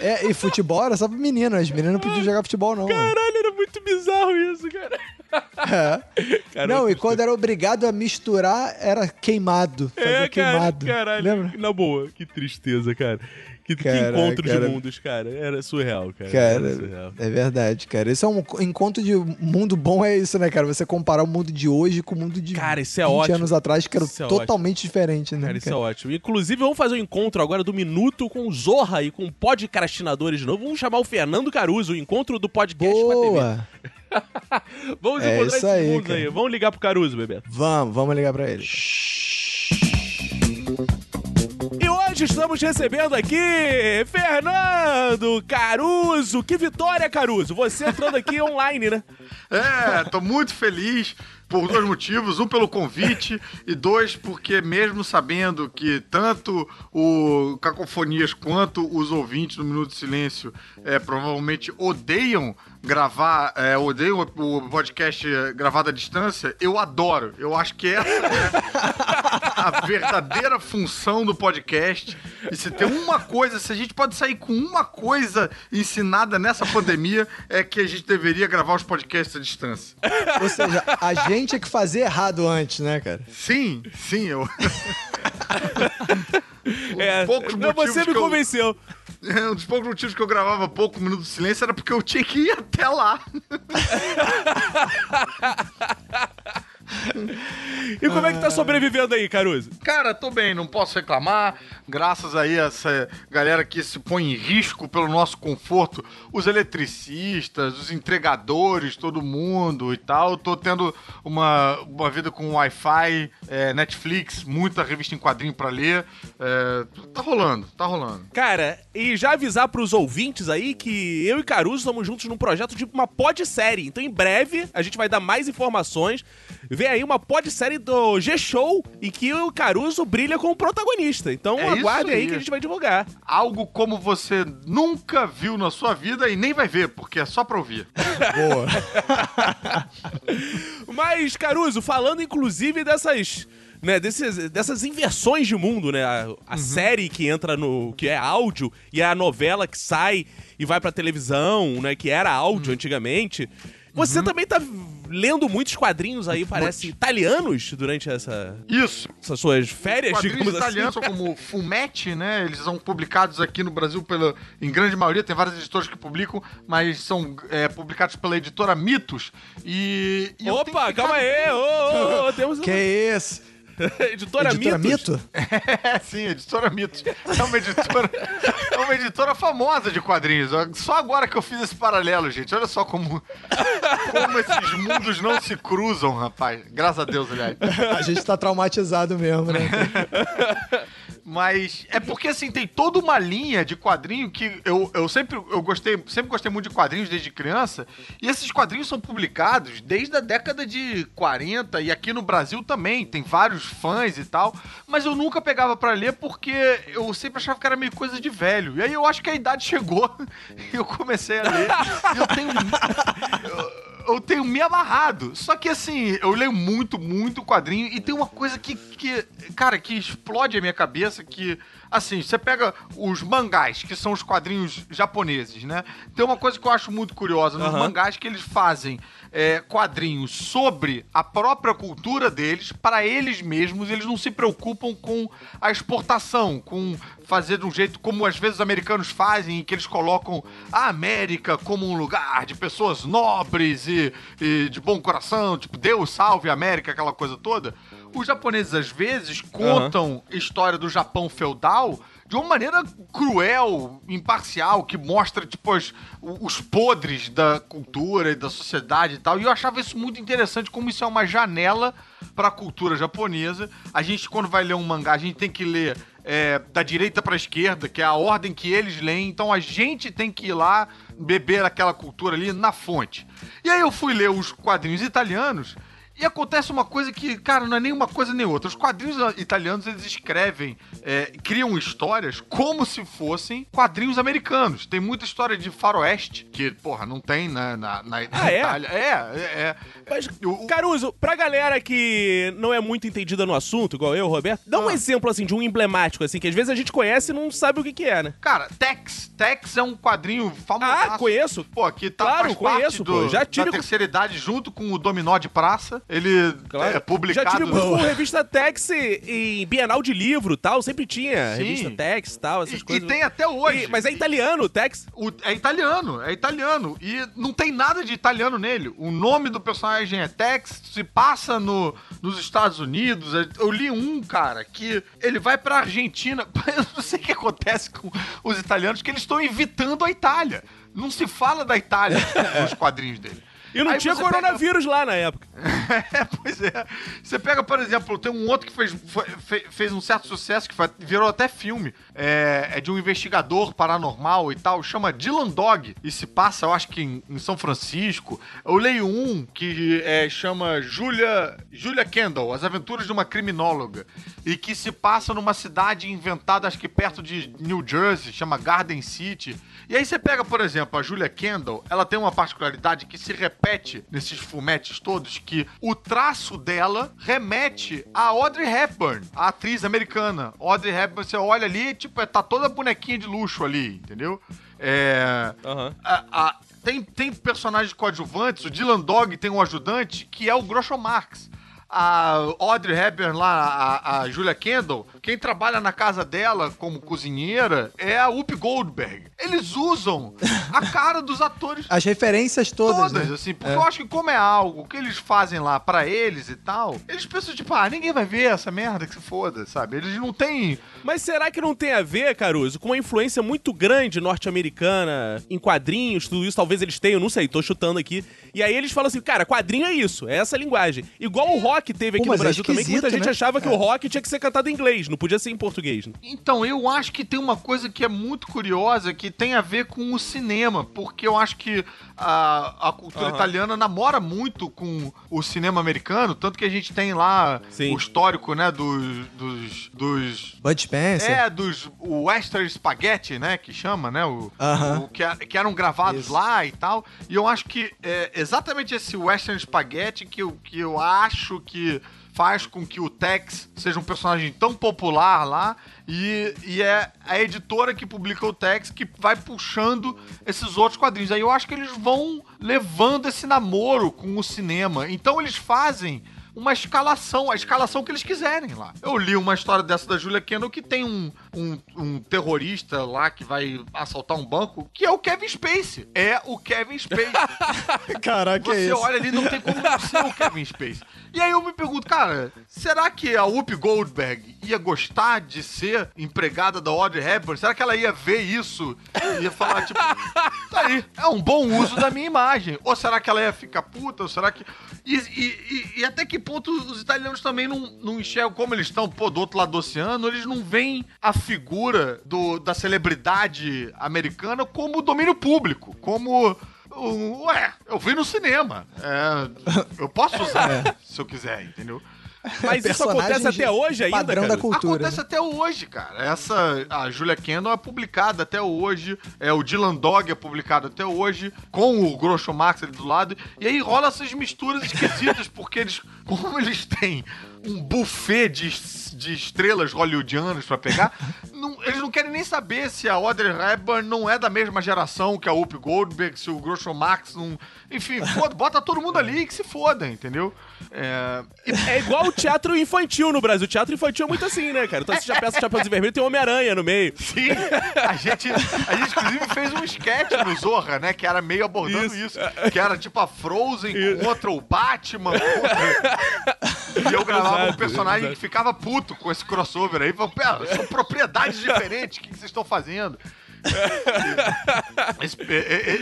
É, e futebol era só pra menino, as meninas não podiam jogar futebol, não. mano. Caralho, era muito bizarro isso, cara. É. Cara, não, e quando era obrigado a misturar, era queimado. É, cara, queimado. caralho. Lembra? Na boa, que tristeza, cara. Que, que Cara, encontro cara. de mundos, cara. Era surreal, cara. Cara, surreal. é verdade, cara. Esse é um encontro de mundo bom, é isso, né, cara? Você comparar o mundo de hoje com o mundo de Cara, isso é 20 ótimo. anos atrás, que era Isso é totalmente diferente, né? Cara, isso é ótimo. Inclusive, vamos fazer um encontro agora do Minuto com o Zorra e com o podcastinadores de novo. Vamos chamar o Fernando Caruso, o encontro do podcast pra TV. Vamos É encontrar isso aí, cara. aí. Vamos ligar pro Caruso, Bebeto. Vamos, vamos ligar pra ele. E hoje estamos recebendo aqui Fernando Caruso. Que vitória, Caruso. Você entrando aqui online, né? É, tô muito feliz por dois motivos. Um, pelo convite, e dois, porque mesmo sabendo que tanto o Cacofonias quanto os ouvintes do Minuto de Silêncio é, provavelmente odeiam gravar, é, odeiam o podcast gravado à distância, eu adoro. Eu acho que essa é a verdadeira função do podcast. E se tem uma coisa, se a gente pode sair com uma coisa ensinada nessa pandemia, é que a gente deveria gravar os podcasts à distância. Ou seja, a gente é que fazia errado antes, né, cara? Sim, sim, eu. É, poucos não, você me que eu- convenceu. Um dos poucos motivos que eu gravava pouco Minuto de Silêncio era porque eu tinha que ir até lá. E como é que tá sobrevivendo aí, Caruso? Cara, tô bem, não posso reclamar. Graças aí a essa galera que se põe em risco pelo nosso conforto, os eletricistas, os entregadores, todo mundo e tal. Tô tendo uma, uma vida com Wi-Fi, é, Netflix, muita revista em quadrinho pra ler. É, tá rolando, tá rolando. Cara, e já avisar pros ouvintes aí que eu e Caruso estamos juntos num projeto de uma pod-série. Então, em breve, a gente vai dar mais informações. Vem aí uma pod-série do G-Show em que o Caruso brilha como protagonista. Então, É aguardem aí aí. que a gente vai divulgar. Algo como você nunca viu na sua vida e nem vai ver, porque é só pra ouvir. Boa. Mas, Caruso, falando inclusive dessas. Né, desses, dessas inversões de mundo, né? A, a série que entra no. que é áudio e a novela que sai e vai pra televisão, né? Que era áudio antigamente. Você também tá lendo muitos quadrinhos aí, parece, italianos durante essa, Isso. essas suas férias, Quadrinhos digamos italianos assim. são como Fumetti, né? Eles são publicados aqui no Brasil pela, em grande maioria, tem várias editoras que publicam, mas são é, publicados pela editora Mitos. E. e Opa, calma aí! Ô, ô, ô, temos Que uma isso? editora, Editora Mitos. Mito? É, sim, editora Mitos. É uma editora, é uma editora famosa de quadrinhos. Só agora que eu fiz esse paralelo, gente. Olha só como, como esses mundos não se cruzam, rapaz. Graças a Deus, aliás. A gente tá traumatizado mesmo, né? Mas é porque assim tem toda uma linha de quadrinho que eu, eu sempre eu gostei, sempre gostei muito de quadrinhos desde criança, e esses quadrinhos são publicados desde a década de 40 e aqui no Brasil também, tem vários fãs e tal, mas eu nunca pegava pra ler porque eu sempre achava que era meio coisa de velho. E aí eu acho que a idade chegou e eu comecei a ler. Eu tenho eu- eu tenho me amarrado. Só que assim, eu leio muito, muito quadrinho e tem uma coisa que, que, cara, que explode a minha cabeça que, assim, você pega os mangás, que são os quadrinhos japoneses, né? Tem uma coisa que eu acho muito curiosa nos Aham. mangás que eles fazem é, quadrinhos sobre a própria cultura deles, para eles mesmos, eles não se preocupam com a exportação, com fazer de um jeito como às vezes os americanos fazem, em que eles colocam a América como um lugar de pessoas nobres e, e de bom coração, tipo, Deus salve a América, aquela coisa toda. Os japoneses às vezes contam história do Japão feudal de uma maneira cruel, imparcial, que mostra, tipo, as, os podres da cultura e da sociedade e tal. E eu achava isso muito interessante, como isso é uma janela para a cultura japonesa. A gente, quando vai ler um mangá, a gente tem que ler é, da direita para a esquerda, que é a ordem que eles leem. Então a gente tem que ir lá beber aquela cultura ali na fonte. E aí eu fui ler os quadrinhos italianos e acontece uma coisa que, cara, não é nem uma coisa nem outra. Os quadrinhos italianos, eles escrevem, é, criam histórias como se fossem quadrinhos americanos. Tem muita história de faroeste, que, porra, não tem na, na, na Ah, é? Itália. É, é, é. Mas, O- o- Caruso, pra galera que não é muito entendida no assunto, igual eu, Roberto, dá um Ah. exemplo, assim, de um emblemático, assim, que às vezes a gente conhece e não sabe o que que é, né? Cara, Tex. Tex é um quadrinho famoso. Ah, conheço. Pô, que tá, Claro, conheço, do, pô. Já tive da terceira idade junto com o Dominó de Praça. Ele é publicado... Já tive com revista Tex em Bienal de Livro tal, sempre tinha Sim. revista Tex e tal, essas E, e coisas. tem até hoje. E- mas é italiano, o Tex. O- é italiano, é italiano. E não tem nada de italiano nele. O nome do personagem é Tex, se passa no, nos Estados Unidos. Eu li um, cara, que ele vai pra Argentina. Eu não sei o que acontece com os italianos, que eles estão evitando a Itália. Não se fala da Itália nos quadrinhos dele. E não Aí tinha você pega- coronavírus lá na época. É, pois é. Você pega, por exemplo, tem um outro que fez, foi- fe- fez um certo sucesso, que foi- virou até filme. É, é de um investigador paranormal e tal, chama Dylan Dog. E se passa, eu acho que em, em São Francisco. Eu leio um que é, chama Julia, Julia Kendall, As Aventuras de uma Criminóloga. E que se passa numa cidade inventada, acho que perto de New Jersey, chama Garden City. E aí você pega, por exemplo, a Julia Kendall, ela tem uma particularidade que se repete nesses fumetes todos, que o traço dela remete a Audrey Hepburn, a atriz americana. Audrey Hepburn, você olha ali, tipo, tá toda bonequinha de luxo ali, entendeu? É... Aham. a- a- tem, tem personagens coadjuvantes, o Dylan Dog tem um ajudante que é o Groucho Marx. A Audrey Hepburn lá, a, a Julia Kendall, quem trabalha na casa dela como cozinheira é a Whoopi Goldberg. Eles usam a cara dos atores As referências todas, todas, né? assim, porque eu acho que como é algo que eles fazem lá pra eles e tal, eles pensam, tipo, ah, ninguém vai ver essa merda que se foda, sabe? Eles não têm... Mas será que não tem a ver, Caruso, com uma influência muito grande norte-americana em quadrinhos, tudo isso? Talvez eles tenham, não sei, tô chutando aqui. E aí eles falam assim, cara, quadrinho é isso, é essa linguagem. Igual o rock teve aqui Pô, no é Brasil também, que muita gente né? achava que É. o rock tinha que ser cantado em inglês, não podia ser em português. né? Então, eu acho que tem uma coisa que é muito curiosa que tem a ver com o cinema, porque eu acho que a, a cultura Aham. italiana namora muito com o cinema americano, tanto que a gente tem lá Sim. o histórico, né, dos... dos, dos Bud Spencer. é, dos o Western Spaghetti, né, que chama, né, o, Aham. o que, que eram gravados Isso. lá e tal. E eu acho que é exatamente esse Western Spaghetti que eu, que eu acho que faz com que o Tex seja um personagem tão popular lá e, e é a editora que publica o Tex que vai puxando esses outros quadrinhos. Aí eu acho que eles vão levando esse namoro com o cinema. Então eles fazem uma escalação, a escalação que eles quiserem lá. Eu li uma história dessa da Julia Kendall que tem um, um, um terrorista lá que vai assaltar um banco, que é o Kevin Spacey. É o Kevin Spacey. Caraca, Você é isso. olha ali, não tem como não ser o Kevin Spacey. E aí eu me pergunto, cara, será que a Whoopi Goldberg ia gostar de ser empregada da Audrey Hepburn? Será que ela ia ver isso e ia falar, tipo, tá aí, é um bom uso da minha imagem? Ou será que ela ia ficar puta? Ou será que... E, e- e- e até que ponto os italianos também não, não enxergam como eles estão, pô, do outro lado do oceano, eles não veem a figura do, da celebridade americana como domínio público, como... um, Ué, eu vi no cinema. É, eu posso usar se eu quiser, entendeu? Mas isso acontece até hoje ainda, Padrão da Caruso? cultura. Acontece né? até hoje, cara. Essa, a Julia Kendall é publicada até hoje. É, o Dylan Dog é publicado até hoje, com o Groucho Marx ali do lado. E aí rola essas misturas esquisitas, porque eles, como eles têm um buffet de, de estrelas hollywoodianas pra pegar, não- eles não querem querem nem saber se a Audrey Hepburn não é da mesma geração que a Whoopi Goldberg, se o Groucho Marx não... Enfim, foda, bota todo mundo ali que se foda, entendeu? É... é igual o teatro infantil no Brasil. O teatro infantil é muito assim, né, cara? Então você já peça Chapeuzinho Vermelho tem Homem-Aranha no meio. Sim, a gente, a gente inclusive fez um sketch no Zorra, né, que era meio abordando isso. isso que era tipo a Frozen isso. contra o Batman. Contra... E eu gravava exato, um personagem exato. que ficava puto com esse crossover aí. Falei, pera, são propriedades diferentes, o que vocês estão fazendo? Esse,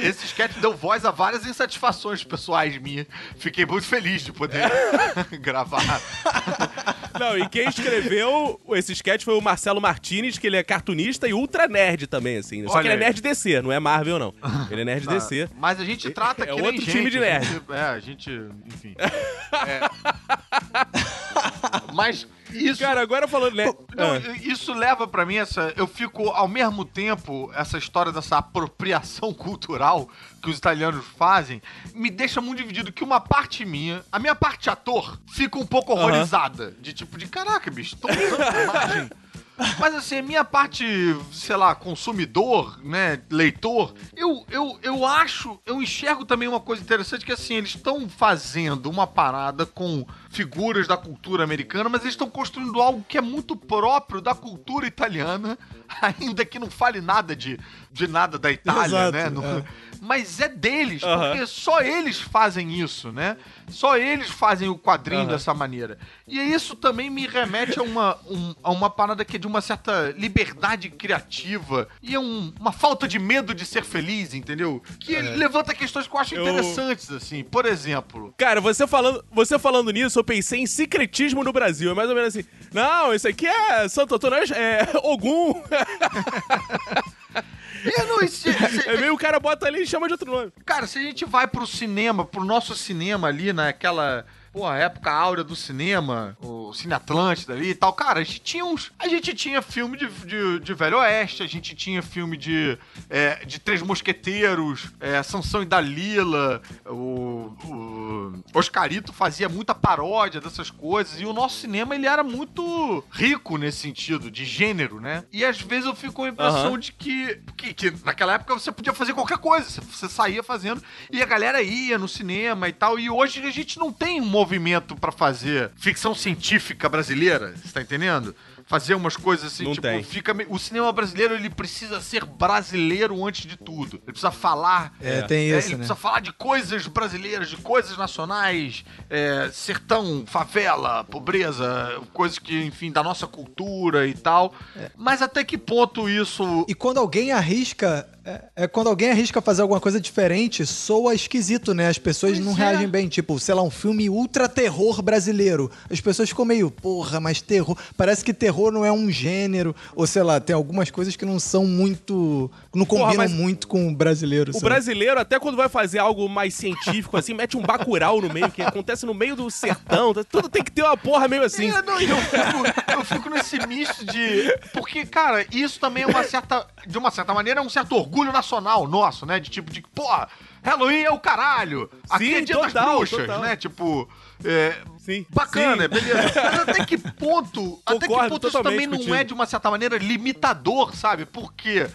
esse sketch deu voz a várias insatisfações pessoais minhas. Fiquei muito feliz de poder gravar. Não, e quem escreveu esse sketch foi o Marcelo Martinez, que ele é cartunista e ultra nerd também, assim. Só Olha que ele é nerd DC, não é Marvel, não. Ele é nerd DC. Mas a gente trata é, é outro time gente, de nerd. A gente, é, a gente, enfim. É. Mas isso. Cara, agora falando, né? Não, ah. Isso leva para mim essa. Eu fico ao mesmo tempo, essa história dessa apropriação cultural que os italianos fazem, me deixa muito dividido que uma parte minha, a minha parte ator, fica um pouco horrorizada. Uh -huh. De tipo, de caraca, bicho, tô usando imagem mas assim, a minha parte, sei lá, consumidor, né, leitor, eu, eu, eu acho, eu enxergo também uma coisa interessante que assim, eles estão fazendo uma parada com figuras da cultura americana, mas eles estão construindo algo que é muito próprio da cultura italiana, ainda que não fale nada de, de nada da Itália, Exato, né? Não, é mas é deles, uhum. porque só eles fazem isso, né? Só eles fazem o quadrinho uhum. dessa maneira. E isso também me remete a uma, um, a uma parada que é de uma certa liberdade criativa e é um, uma falta de medo de ser feliz, entendeu? Que é. levanta questões que eu acho eu... interessantes, assim. Por exemplo. Cara, você falando, você falando nisso, eu pensei em secretismo no Brasil. É mais ou menos assim. Não, isso aqui é Santo Antônio, é Ogum. É, não, esse, esse, é meio o cara bota ali e chama de outro nome. Cara, se a gente vai pro cinema, pro nosso cinema ali, naquela pô, a época áurea do cinema, o Cine Atlântida ali e tal. Cara, a gente tinha uns. A gente tinha filme de, de, de Velho Oeste, a gente tinha filme de, é, de Três Mosqueteiros, é, Sansão e Dalila, o, o Oscarito fazia muita paródia dessas coisas, e o nosso cinema ele era muito rico nesse sentido, de gênero, né? E às vezes eu fico com a impressão uhum. de que, que, que, naquela época você podia fazer qualquer coisa, você, você saía fazendo, e a galera ia no cinema e tal, e hoje a gente não tem um movimento para fazer ficção científica brasileira, você tá entendendo? Fazer umas coisas assim, Não tipo, tem. fica o cinema brasileiro ele precisa ser brasileiro antes de tudo. Ele precisa falar, é, tem é, isso, ele né? precisa falar de coisas brasileiras, de coisas nacionais, é, sertão, favela, pobreza, coisas que, enfim, da nossa cultura e tal. É. Mas até que ponto isso E quando alguém arrisca é, é, quando alguém arrisca fazer alguma coisa diferente, soa esquisito, né? As pessoas pois não é. reagem bem. Tipo, sei lá, um filme ultra terror brasileiro. As pessoas ficam meio, porra, mas terror. Parece que terror não é um gênero. Ou sei lá, tem algumas coisas que não são muito. Não combinam porra, muito com o brasileiro. O sabe? brasileiro, até quando vai fazer algo mais científico, assim, mete um bacural no meio, que acontece no meio do sertão. Tá, tudo tem que ter uma porra meio assim. É, não, eu, fico, eu fico nesse misto de. Porque, cara, isso também é uma certa. De uma certa maneira, é um certo orgulho orgulho nacional nosso, né? De tipo, de, porra, Halloween é o caralho! Aqui Sim, é dia total, das bruxas, total. né? Tipo. É, Sim. Bacana, Sim. beleza. Mas até que ponto. até que ponto isso também não é, de uma certa maneira, limitador, sabe? Porque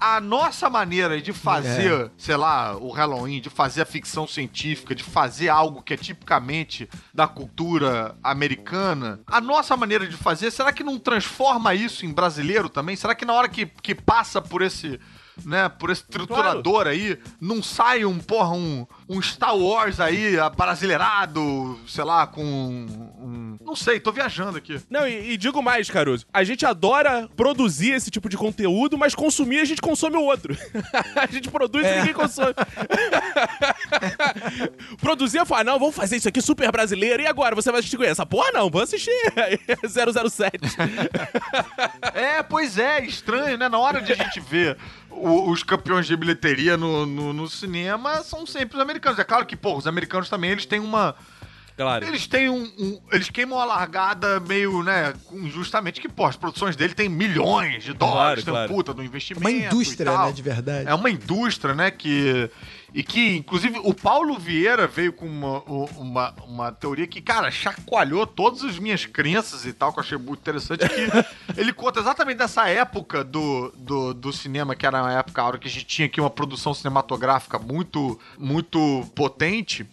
a nossa maneira de fazer, é. sei lá, o Halloween, de fazer a ficção científica, de fazer algo que é tipicamente da cultura americana, a nossa maneira de fazer, será que não transforma isso em brasileiro também? Será que na hora que, que passa por esse né, por esse triturador claro. aí, não sai um, porra, um, um Star Wars aí, brasileirado, sei lá, com um... Não sei, tô viajando aqui. Não, e, e, digo mais, Caruso, a gente adora produzir esse tipo de conteúdo, mas consumir a gente consome o outro. a gente produz é. e ninguém consome. produzir, falar, não, vamos fazer isso aqui super brasileiro, e agora, você vai assistir com essa? Porra, não, vou assistir 007. é, pois é, estranho, né? Na hora de a gente ver o, os campeões de bilheteria no, no, no, cinema são sempre os americanos. É claro que, pô, os americanos também eles têm uma. Claro. Eles têm um, um- Eles queimam a largada meio, né? Injustamente, que, pô, as produções dele tem milhões de dólares, tem um claro. puta do É investimento. uma indústria, né, de verdade. É uma indústria, né, que... E que, inclusive, o Paulo Vieira veio com uma, uma, uma teoria que, cara, chacoalhou todas as minhas crenças e tal, que eu achei muito interessante, que ele conta exatamente dessa época do, do, do cinema, que era uma época a hora que a gente tinha aqui uma produção cinematográfica muito, muito potente,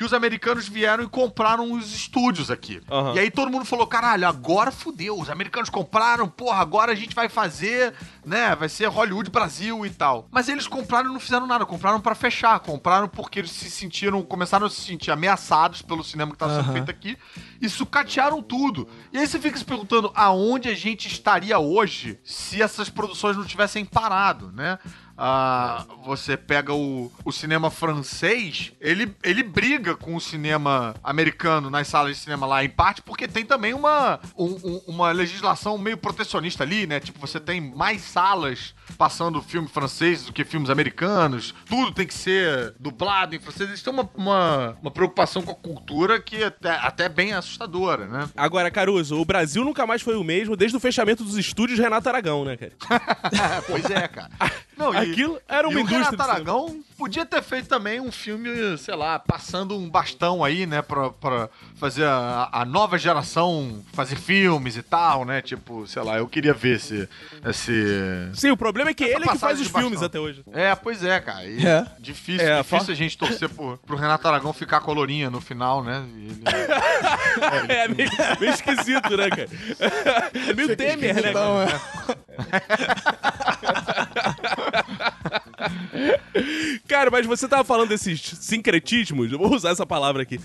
que os americanos vieram e compraram os estúdios aqui. Aham. E aí todo mundo falou, caralho, agora fudeu, os americanos compraram, porra, agora a gente vai fazer, né, vai ser Hollywood Brasil e tal. Mas eles compraram e não fizeram nada, compraram pra fechar, compraram porque eles se sentiram, começaram a se sentir ameaçados pelo cinema que tava sendo Aham. feito aqui e sucatearam tudo. E aí você fica se perguntando aonde a gente estaria hoje se essas produções não tivessem parado, né? Ah, você pega o, o cinema francês, ele, ele briga com o cinema americano nas salas de cinema lá, em parte porque tem também uma, um- um- uma legislação meio protecionista ali, né? Tipo, você tem mais salas passando filme francês do que filmes americanos, tudo tem que ser dublado em francês. Eles têm uma, uma, uma preocupação com a cultura que é até, até bem assustadora, né? Agora, Caruso, o Brasil nunca mais foi o mesmo desde o fechamento dos estúdios Renato Aragão, né, cara? Pois é, cara. Não, e- Aquilo era uma e indústria O Renato Aragão podia ter feito também um filme, sei lá, passando um bastão aí, né, pra, pra fazer a, a nova geração fazer filmes e tal, né? Tipo, sei lá, eu queria ver esse. esse... Sim, o problema é que Essa ele é que faz os filmes até hoje. É, pois é, cara. E É. Difícil, É, difícil fa- a gente torcer pro, pro Renato Aragão ficar colorinha no final, né? Ele- É meio, meio esquisito, né, cara? É meio Temer, né? Cara? é. Cara, mas você tava falando desses sincretismos, eu vou usar essa palavra aqui.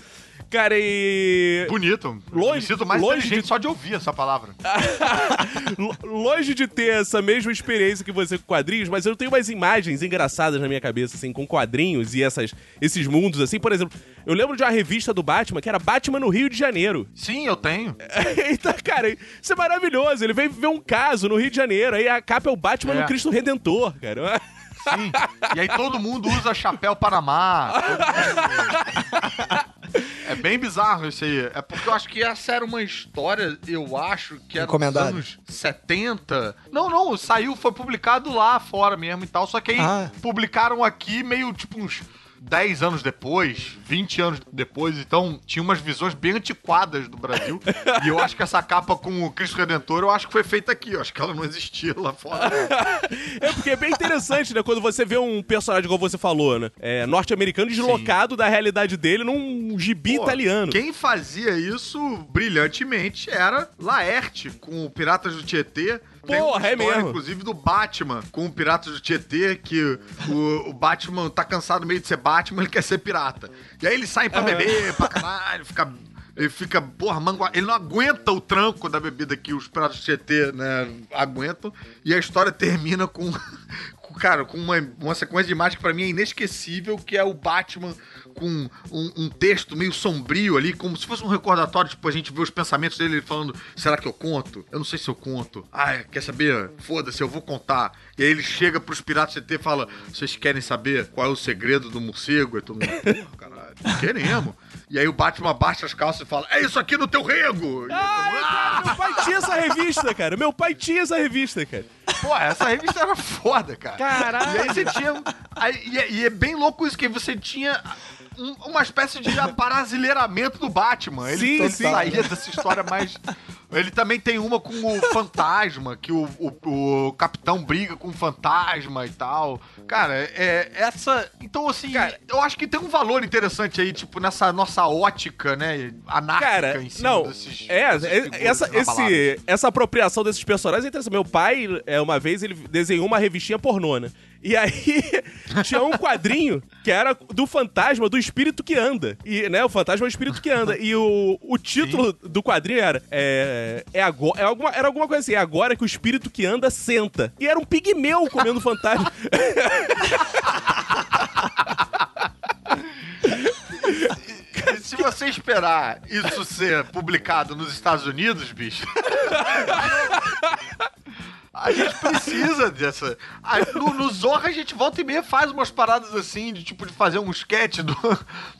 Cara, e. Bonito. Longe- Me mais longe inteligente de- só de ouvir essa palavra. Lo- Longe de ter essa mesma experiência que você com quadrinhos, mas eu tenho umas imagens engraçadas na minha cabeça, assim, com quadrinhos e essas, esses mundos, assim. Por exemplo, eu lembro de uma revista do Batman que era Batman no Rio de Janeiro. Sim, eu tenho. Então, cara, isso é maravilhoso. Ele vem ver um caso no Rio de Janeiro, aí a capa é o Batman É. no Cristo Redentor, cara. Sim. E aí todo mundo usa chapéu Panamá. todo mundo- É bem bizarro isso aí. É porque eu acho que essa era uma história, eu acho, que era dos anos 70. Não, não, saiu, foi publicado lá fora mesmo e tal. Só que aí Ah. publicaram aqui meio tipo uns 10 anos depois, 20 anos depois, então tinha umas visões bem antiquadas do Brasil. e eu acho que essa capa com o Cristo Redentor, eu acho que foi feita aqui. Eu acho que ela não existia lá fora. É porque é bem interessante, né? Quando você vê um personagem, como você falou, né? É, norte-americano deslocado da realidade dele num gibi Pô, italiano. Quem fazia isso brilhantemente era Laerte, com o Piratas do Tietê. Porra, é mesmo. inclusive, do Batman com o Piratas do Tietê, que o, o Batman tá cansado meio de ser Batman, ele quer ser pirata. E aí eles saem pra beber, pra caralho, fica... Ele fica, porra, mangua... Ele não aguenta o tranco da bebida que os Piratas Tietê, né, aguentam. E a história termina com... com, Cara, com uma, uma sequência de imagens que pra mim é inesquecível, que é o Batman com um, um texto meio sombrio ali, como se fosse um recordatório, tipo, a gente vê os pensamentos dele falando, será que eu conto? Eu não sei se eu conto. Ah, quer saber? Foda-se, eu vou contar. E aí ele chega pros piratas CT e fala, vocês querem saber qual é o segredo do morcego? E todo mundo, porra, caralho, queremos. E aí o Batman abaixa as calças e fala, é isso aqui no teu rego! Cara, meu pai tinha essa revista, cara. Meu pai tinha essa revista, cara. Pô, essa revista era foda, cara. Caralho. E aí você tinha. aí- e, é, e é bem louco isso, que você tinha um- uma espécie de aparasileiramento do Batman. Ele, Sim, ele sim. saía dessa história mais. Ele também tem uma com o fantasma, que o, o, o capitão briga com o fantasma e tal. Cara, é essa. Então, assim, Cara- eu acho que tem um valor interessante aí, tipo, nessa nossa ótica, né? Anárquica Cara, em cima não, desses. é, é, essa, esse, essa apropriação desses personagens é interessante. Meu pai, é, uma vez, ele desenhou uma revistinha pornô, né? E aí tinha um quadrinho que era do fantasma do espírito que anda. E, né, o fantasma é o espírito que anda. E o, o título do quadrinho era é, é agora, é alguma, era alguma coisa assim, é agora que o espírito que anda senta. E era um pigmeu comendo fantasma. E se você esperar isso ser publicado nos Estados Unidos, bicho. A gente precisa dessa. No, no Zorra a gente volta e meia faz umas paradas assim, de tipo de fazer um sketch do,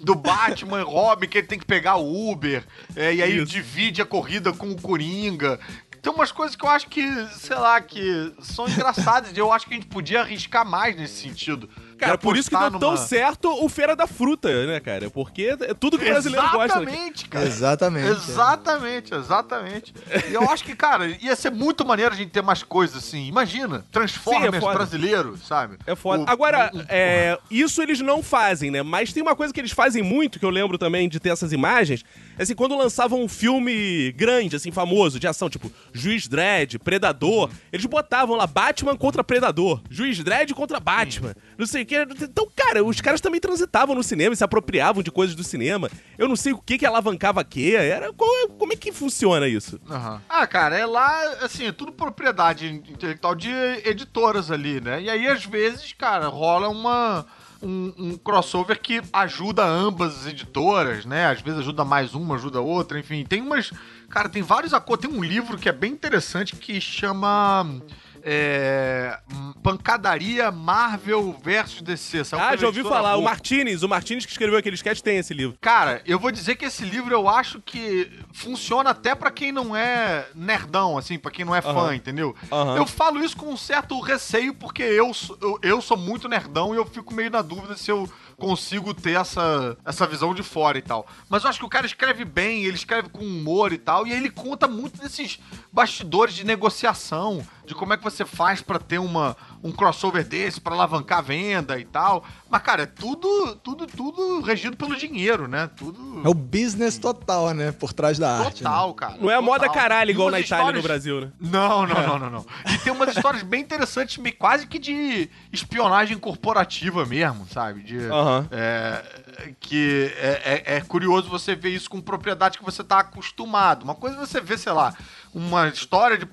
do Batman e Robin, que ele tem que pegar o Uber, é, e aí Isso. divide a corrida com o Coringa. Tem umas coisas que eu acho que, sei lá, que são engraçadas. e eu acho que a gente podia arriscar mais nesse sentido. Cara, por isso que deu tão numa- certo o Feira da Fruta, né, cara? Porque é tudo que o brasileiro gosta. né? Exatamente, cara. Exatamente. Exatamente, exatamente. E eu acho que, cara, ia ser muito maneiro a gente ter mais coisas assim. Imagina, Transformers Sim, é brasileiro, sabe? É foda. O- Agora, o- o- é, isso eles não fazem, né? Mas tem uma coisa que eles fazem muito, que eu lembro também de ter essas imagens, é assim, quando lançavam um filme grande, assim, famoso, de ação, tipo Juiz Dredd, Predador, eles botavam lá Batman contra Predador, Juiz Dredd contra Batman, não sei o que. Então, cara, os caras também transitavam no cinema e se apropriavam de coisas do cinema. Eu não sei o que que alavancava que, era... qual- como é que funciona isso? Aham. Ah, cara, é lá, assim, é tudo propriedade intelectual de editoras ali, né? E aí, às vezes, cara, rola uma. Um, um crossover que ajuda ambas as editoras, né? Às vezes ajuda mais uma, ajuda outra, enfim. Tem umas. Cara, tem vários acordos. Tem um livro que é bem interessante que chama. É, Pancadaria Marvel versus DC. Saiu Ah, já ouvi falar. O. Martinez, o Martinez que escreveu aquele sketch tem esse livro. Cara, eu vou dizer que esse livro eu acho que funciona até pra quem não é nerdão, assim, pra quem não é fã, Aham. entendeu? Aham. Eu falo isso com um certo receio, porque eu, eu, eu sou muito nerdão e eu fico meio na dúvida se eu consigo ter essa, essa visão de fora e tal. Mas eu acho que o cara escreve bem, ele escreve com humor e tal, e ele conta muito desses bastidores de negociação, de como é que você faz pra ter uma, um crossover desse, pra alavancar a venda e tal. Mas, cara, é tudo, tudo, tudo regido pelo dinheiro, né? Tudo É o business total, né? Por trás da arte. né? total, cara. Não é a moda total. caralho igual na Itália e no histórias- Brasil, né? Não, não, não, não, não. E tem umas histórias bem interessantes, quase que de espionagem corporativa mesmo, sabe? De, é, que é, é- é curioso você ver isso com propriedade que você tá acostumado. Uma coisa é você ver, sei lá, uma história de,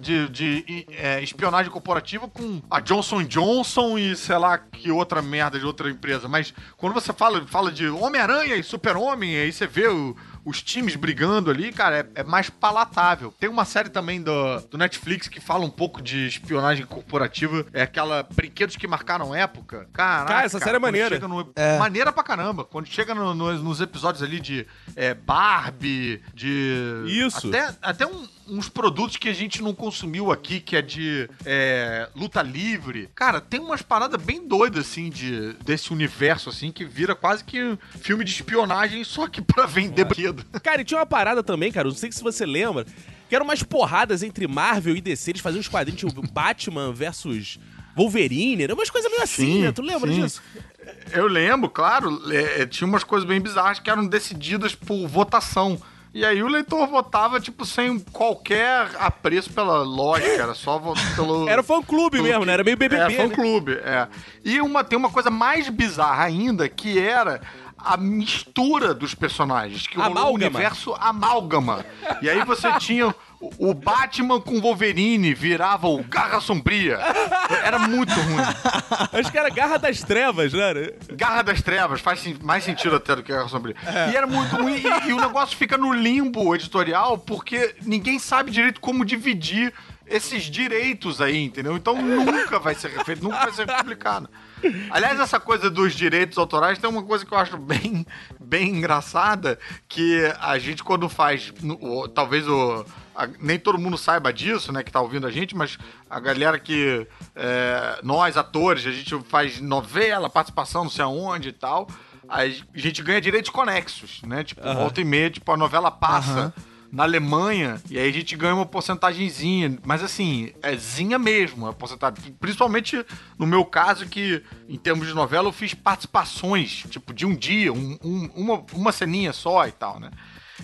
de, de, é, espionagem corporativa com a Johnson Johnson e sei lá que outra merda de outra empresa. Mas quando você fala, fala de Homem-Aranha e Super-Homem, aí você vê o- os times brigando ali, cara, é, é mais palatável. Tem uma série também do, do Netflix que fala um pouco de espionagem corporativa. É aquela Brinquedos que Marcaram Época. Caraca, Cara, essa série é maneira. chega no- É. Maneira pra caramba. Quando chega no- no- nos episódios ali de é, Barbie, de. Isso. Até, até um- uns produtos que a gente não consumiu aqui, que é de é, luta livre. Cara, tem umas paradas bem doidas, assim, de, desse universo, assim, que vira quase que um filme de espionagem, só que pra vender brinquedo. Cara, e tinha uma parada também, cara, não sei se você lembra, que eram umas porradas entre Marvel e DC, eles faziam uns quadrinhos, tipo Batman versus Wolverine, umas coisas meio assim, Sim, né? Tu lembra sim. disso? Eu lembro, claro, é, é, tinha umas coisas bem bizarras que eram decididas por votação. E aí o leitor votava, tipo, sem qualquer apreço pela lógica, era só pelo... Era fã-clube mesmo, que- né? Era meio BBB, É, né? fã-clube, é. E uma, tem uma coisa mais bizarra ainda, que era a mistura dos personagens, que rolou Amálgama. universo amálgama. E aí você tinha o- o Batman com Wolverine, virava o Garra Sombria. Era muito ruim. Acho que era Garra das Trevas, né? Garra das Trevas faz mais sentido até do que Garra Sombria. E era muito ruim. E, e o negócio fica no limbo editorial porque ninguém sabe direito como dividir esses direitos aí, entendeu? Então nunca vai ser refeito, nunca vai ser publicado. Aliás, essa coisa dos direitos autorais tem uma coisa que eu acho bem, bem engraçada, que a gente quando faz, talvez o... nem todo mundo saiba disso, né, que tá ouvindo a gente, mas a galera que... é, nós, atores, a gente faz novela, participação não sei aonde e tal, a gente ganha direitos conexos, né? Tipo, volta e meia, tipo, a novela passa na Alemanha, e aí a gente ganha uma porcentagemzinha, mas assim, é zinha mesmo a porcentagem. Principalmente no meu caso, que em termos de novela eu fiz participações, tipo, de um dia, um- um- uma, uma ceninha só e tal, né?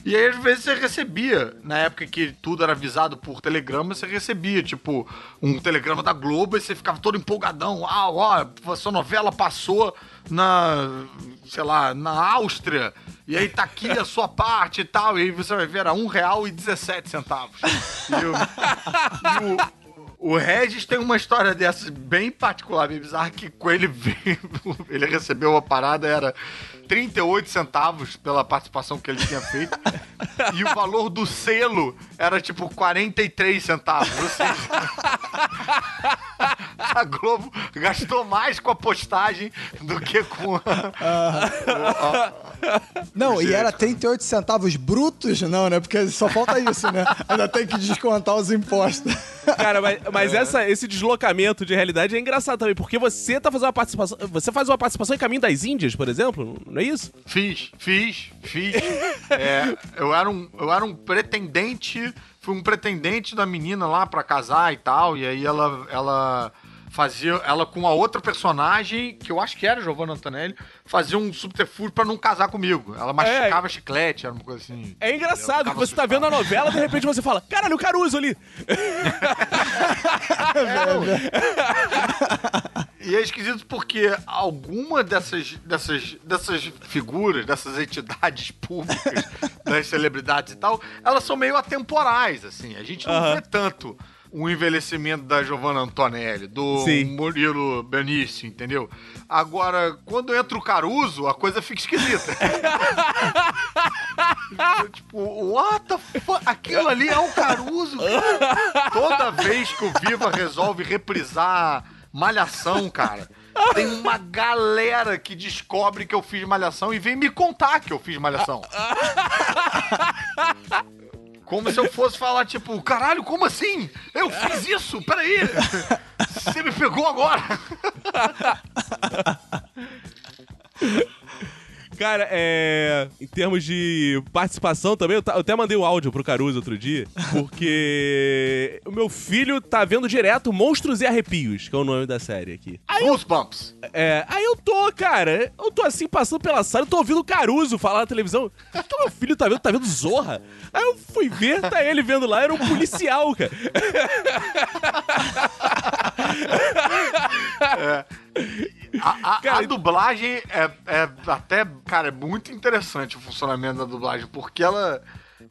E aí, às vezes, você recebia, na época que tudo era avisado por telegrama, você recebia, tipo, um telegrama da Globo e você ficava todo empolgadão. Ah, ó, sua novela passou na, sei lá, na Áustria. E aí tá aqui a sua parte e tal. E aí você vai ver, era um real e 17 centavos. E, o, e o- o Regis tem uma história dessas bem particular, bem bizarra, que com ele veio, ele recebeu uma parada, era 38 centavos pela participação que ele tinha feito. e o valor do selo era tipo 43 centavos. Ou seja, a Globo gastou mais com a postagem do que com a... Não, e era 38 centavos brutos? Não, né? Porque só falta isso, né? Ainda tem que descontar os impostos. Cara, mas, mas essa, esse deslocamento de realidade é engraçado também, porque você tá fazendo uma participação. Você faz uma participação em Caminho das Índias, por exemplo, não é isso? Fiz, fiz, fiz. É, eu, era um, eu era um pretendente, fui um pretendente da menina lá pra casar e tal, e aí ela, ela fazia, ela com a outra personagem, que eu acho que era Giovanna Antonelli, fazia um subterfúgio pra não casar comigo. Ela masticava chiclete, era uma coisa assim. É engraçado que você tá vendo a novela, de repente você fala, caralho, o Caruso ali. E é esquisito porque alguma dessas, dessas, dessas figuras, dessas entidades públicas, das celebridades e tal, elas são meio atemporais, assim. A gente não Aham. vê tanto o envelhecimento da Giovanna Antonelli, do Sim. Murilo Benício, entendeu? Agora, quando entra o Caruso, a coisa fica esquisita. tipo, what the fuck? Aquilo ali é o Caruso, cara. Toda vez que o Viva resolve reprisar Malhação, cara, tem uma galera que descobre que eu fiz Malhação e vem me contar que eu fiz Malhação. Como se eu fosse falar, tipo, caralho, como assim? Eu fiz isso? Peraí! Você me pegou agora! Cara, é. Em termos de participação também, eu, eu até mandei um áudio pro Caruso outro dia, porque o meu filho tá vendo direto Monstros e Arrepios, que é o nome da série aqui. Aí, eu- Goosebumps. é, aí eu tô, cara, eu tô assim passando pela sala, eu tô ouvindo o Caruso falar na televisão. Então meu filho tá vendo, tá vendo Zorra. Aí eu fui ver, tá ele vendo lá, era um policial, cara. A, a- Cara, a dublagem é, é até, cara, é muito interessante o funcionamento da dublagem, porque ela.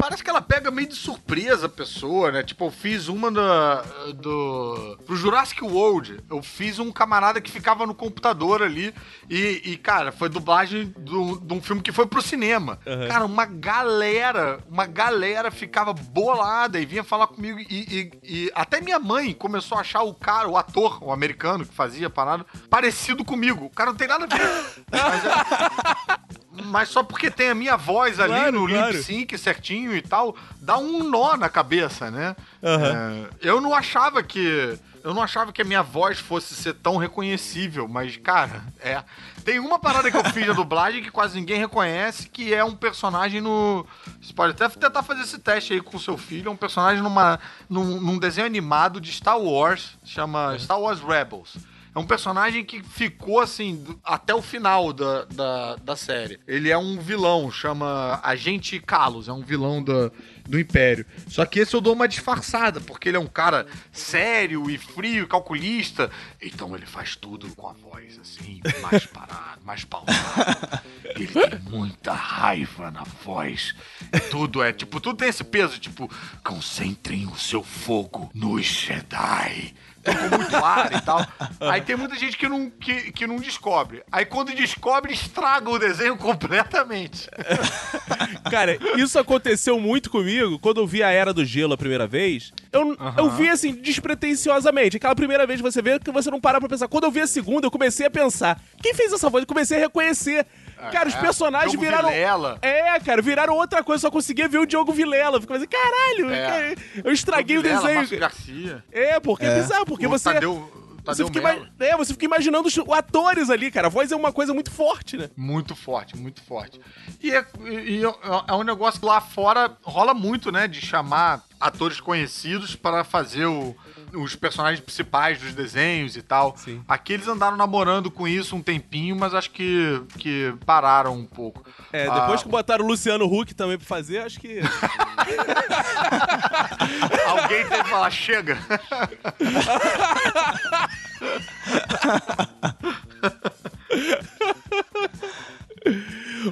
Parece que ela pega meio de surpresa a pessoa, né? Tipo, eu fiz uma da, do. Pro Jurassic World. Eu fiz um camarada que ficava no computador ali. E, e, cara, foi dublagem do- de um filme que foi pro cinema. Cara, uma galera, uma galera ficava bolada e vinha falar comigo. E, e- e até minha mãe começou a achar o cara, o ator, o americano que fazia a parada, parecido comigo. O cara não tem nada a ver. Mas, é- mas só porque tem a minha voz ali Claro, no claro. lip sync certinho e tal, dá um nó na cabeça, né? Aham. É, eu não achava que. Eu não achava que a minha voz fosse ser tão reconhecível, mas, cara, é. Tem uma parada que eu fiz na dublagem que quase ninguém reconhece, que é um personagem no. Você pode até tentar fazer esse teste aí com o seu filho. É um personagem numa, num, num desenho animado de Star Wars, chama Star Wars Rebels. É um personagem que ficou assim até o final da, da, da série. Ele é um vilão, chama Agente Kalos, é um vilão do, do Império. Só que esse eu dou uma disfarçada, porque ele é um cara sério e frio, calculista. Então ele faz tudo com a voz assim, mais parado, mais pausado. Ele tem muita raiva na voz. Tudo é, tipo, tudo tem esse peso, tipo, concentrem o seu fogo nos Jedi com muito ar e tal. Aí tem muita gente que não, que, que não descobre. Aí quando descobre, estraga o desenho completamente. Cara, isso aconteceu muito comigo quando eu vi a Era do Gelo a primeira vez. Eu, eu vi assim, despretensiosamente. Aquela primeira vez que você vê que você não para pra pensar. Quando eu vi a segunda, eu comecei a pensar: quem fez essa voz? Eu comecei a reconhecer. Cara, os É, personagens Diogo viraram. Vilela. É, cara, viraram outra coisa, só conseguia ver o Diogo Vilela. Ficava assim, caralho, É. cara, eu estraguei o Vilela, desenho. Márcio Garcia. É, porque é, bizarro, porque o você. Tadeu, você, fica é, você fica imaginando os atores ali, cara. A voz é uma coisa muito forte, né? Muito forte, muito forte. E é, e é- é um negócio que lá fora rola muito, né? De chamar atores conhecidos para fazer o- os personagens principais dos desenhos e tal. Sim. Aqui eles andaram namorando com isso um tempinho, mas acho que, que pararam um pouco. É, depois Ah, que botaram o Luciano Huck também pra fazer, acho que. Alguém tem que falar, chega.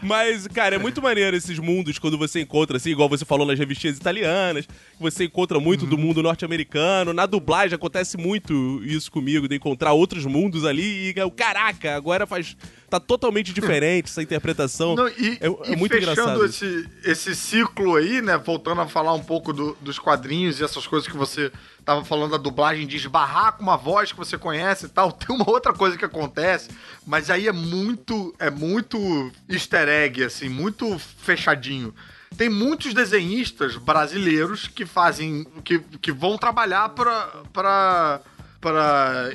Mas, cara, é muito maneiro esses mundos quando você encontra, assim, igual você falou nas revistinhas italianas, você encontra muito do mundo norte-americano. Na dublagem acontece muito isso comigo, de encontrar outros mundos ali e, caraca, agora faz tá totalmente diferente essa interpretação. Não, e, é, é e muito fechando engraçado. Esse, esse ciclo aí, né? Voltando a falar um pouco do- dos quadrinhos e essas coisas que você tava falando da dublagem, de esbarrar com uma voz que você conhece e tal. Tem uma outra coisa que acontece, mas aí é muito, é muito easter egg, assim, muito fechadinho. Tem muitos desenhistas brasileiros que fazem, que, que vão trabalhar para para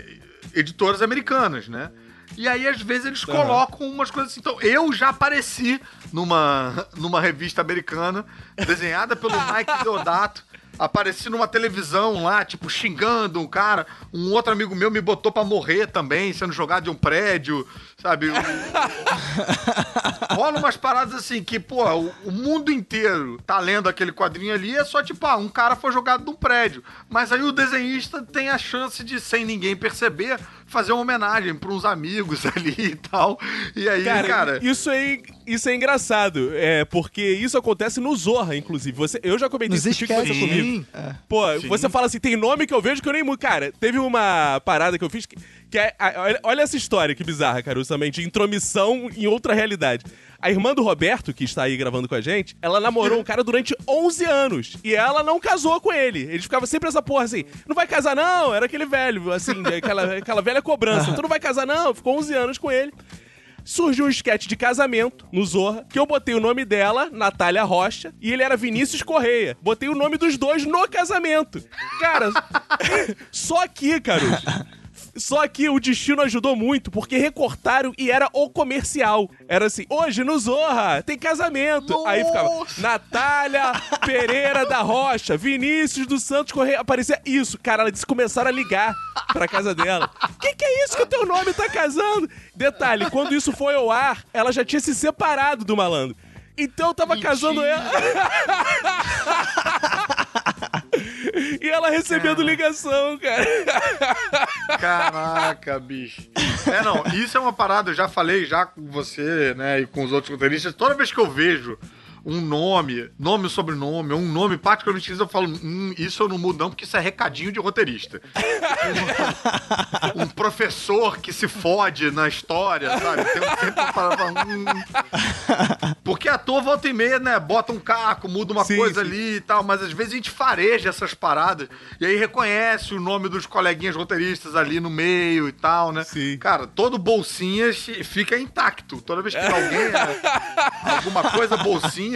editoras americanas, né? E aí, às vezes, eles colocam umas coisas assim. Então, eu já apareci numa, numa revista americana, desenhada pelo Mike Deodato. Apareci numa televisão lá, tipo, xingando um cara. Um outro amigo meu me botou pra morrer também, sendo jogado de um prédio, sabe? Rola umas paradas assim que, pô, o, o mundo inteiro tá lendo aquele quadrinho ali, é só tipo, ah, um cara foi jogado de um prédio. Mas aí o desenhista tem a chance de, sem ninguém perceber, fazer uma homenagem pra uns amigos ali e tal. E aí, Cara, cara. Isso, é, isso é engraçado, é, porque isso acontece no Zorra, inclusive. Você, eu já comentei Nos isso esqueces. você comigo. Sim. Pô, Sim. você fala assim, tem nome que eu vejo que eu nem mudo. Cara, teve uma parada que eu fiz que, que é. olha, olha essa história que bizarra, Caruso, também, de intromissão em outra realidade. A irmã do Roberto, que está aí gravando com a gente, ela namorou um cara durante 11 anos. E ela não casou com ele. Eles ficavam sempre essa porra assim: não vai casar, não? Era aquele velho, assim, aquela, aquela velha cobrança. Tu não vai casar, não? Ficou 11 anos com ele surgiu um esquete de casamento no Zorra, que eu botei o nome dela, Natália Rocha, e ele era Vinícius Correia. Botei o nome dos dois no casamento. Cara, só aqui, Caruso. Só que o destino ajudou muito, porque recortaram e era o comercial. Era assim, hoje no Zorra tem casamento. Aí ficava Natália Pereira da Rocha, Vinícius dos Santos Correia. Aparecia isso. Cara, eles começaram a ligar pra casa dela. Que que é isso que o teu nome tá casando? Detalhe, quando isso foi ao ar, ela já tinha se separado do malandro. Então eu tava casando ela. e ela recebendo ligação, cara. Caraca, bicho. É, não, isso é uma parada, eu já falei já com você, né, e com os outros roteiristas. Toda vez que eu vejo um nome, nome e sobrenome, ou um nome particularmente eu falo, hum, isso eu não mudo não, porque isso é recadinho de roteirista. um, professor que se fode na história, sabe? Tem um tempo para hum. Porque ator volta e meia, né, bota um caco, muda uma Sim, coisa sim. ali e tal, mas às vezes a gente fareja essas paradas e aí reconhece o nome dos coleguinhas roteiristas ali no meio e tal, né? Sim. Cara, todo bolsinhas fica intacto. Toda vez que alguém, né, alguma coisa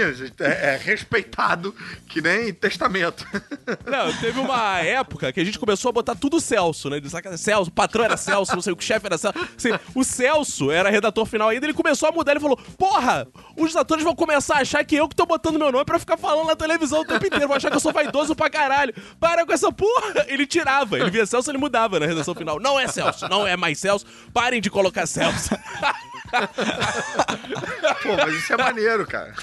é, é respeitado que nem testamento. Não, teve uma época que a gente começou a botar tudo Celso, né? Celso, o patrão era Celso, não sei o que, o chefe era Celso. Assim, o Celso era redator final ainda, ele começou a mudar, ele falou: Porra, os atores vão começar a achar que eu que tô botando meu nome pra ficar falando na televisão o tempo inteiro, vão achar que eu sou vaidoso pra caralho. Para com essa porra! Ele tirava, ele via Celso, ele mudava na redação final. Não é Celso, não é mais Celso, parem de colocar Celso. Pô, mas isso é maneiro, cara.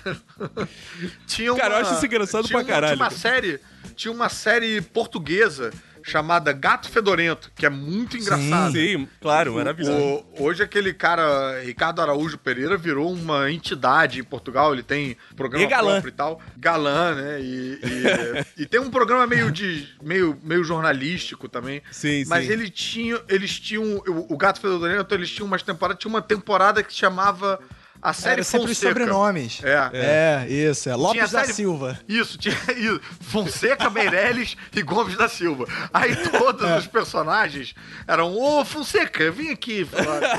Tinha Cara, eu acho isso engraçado tinha pra uma- caralho, Tinha uma série, tinha uma série portuguesa chamada Gato Fedorento, que é muito engraçado. Sim, claro, maravilhoso. O- hoje aquele cara, Ricardo Araújo Pereira, virou uma entidade em Portugal. Ele tem programa E galã. próprio e tal. Galã, né? E, e- e tem um programa meio de meio, meio jornalístico também. Sim, Mas sim. ele tinha, eles tinham. O, o Gato Fedorento, eles tinham umas temporadas. Tinha uma temporada que se chamava A Série Era sempre Fonseca. sobrenomes. É. É, isso. É Lopes Tinha da série- Silva. Isso, tinha isso. Fonseca, Meirelles e Gomes da Silva. Aí todos É. os personagens eram, ô Fonseca, vim aqui falar.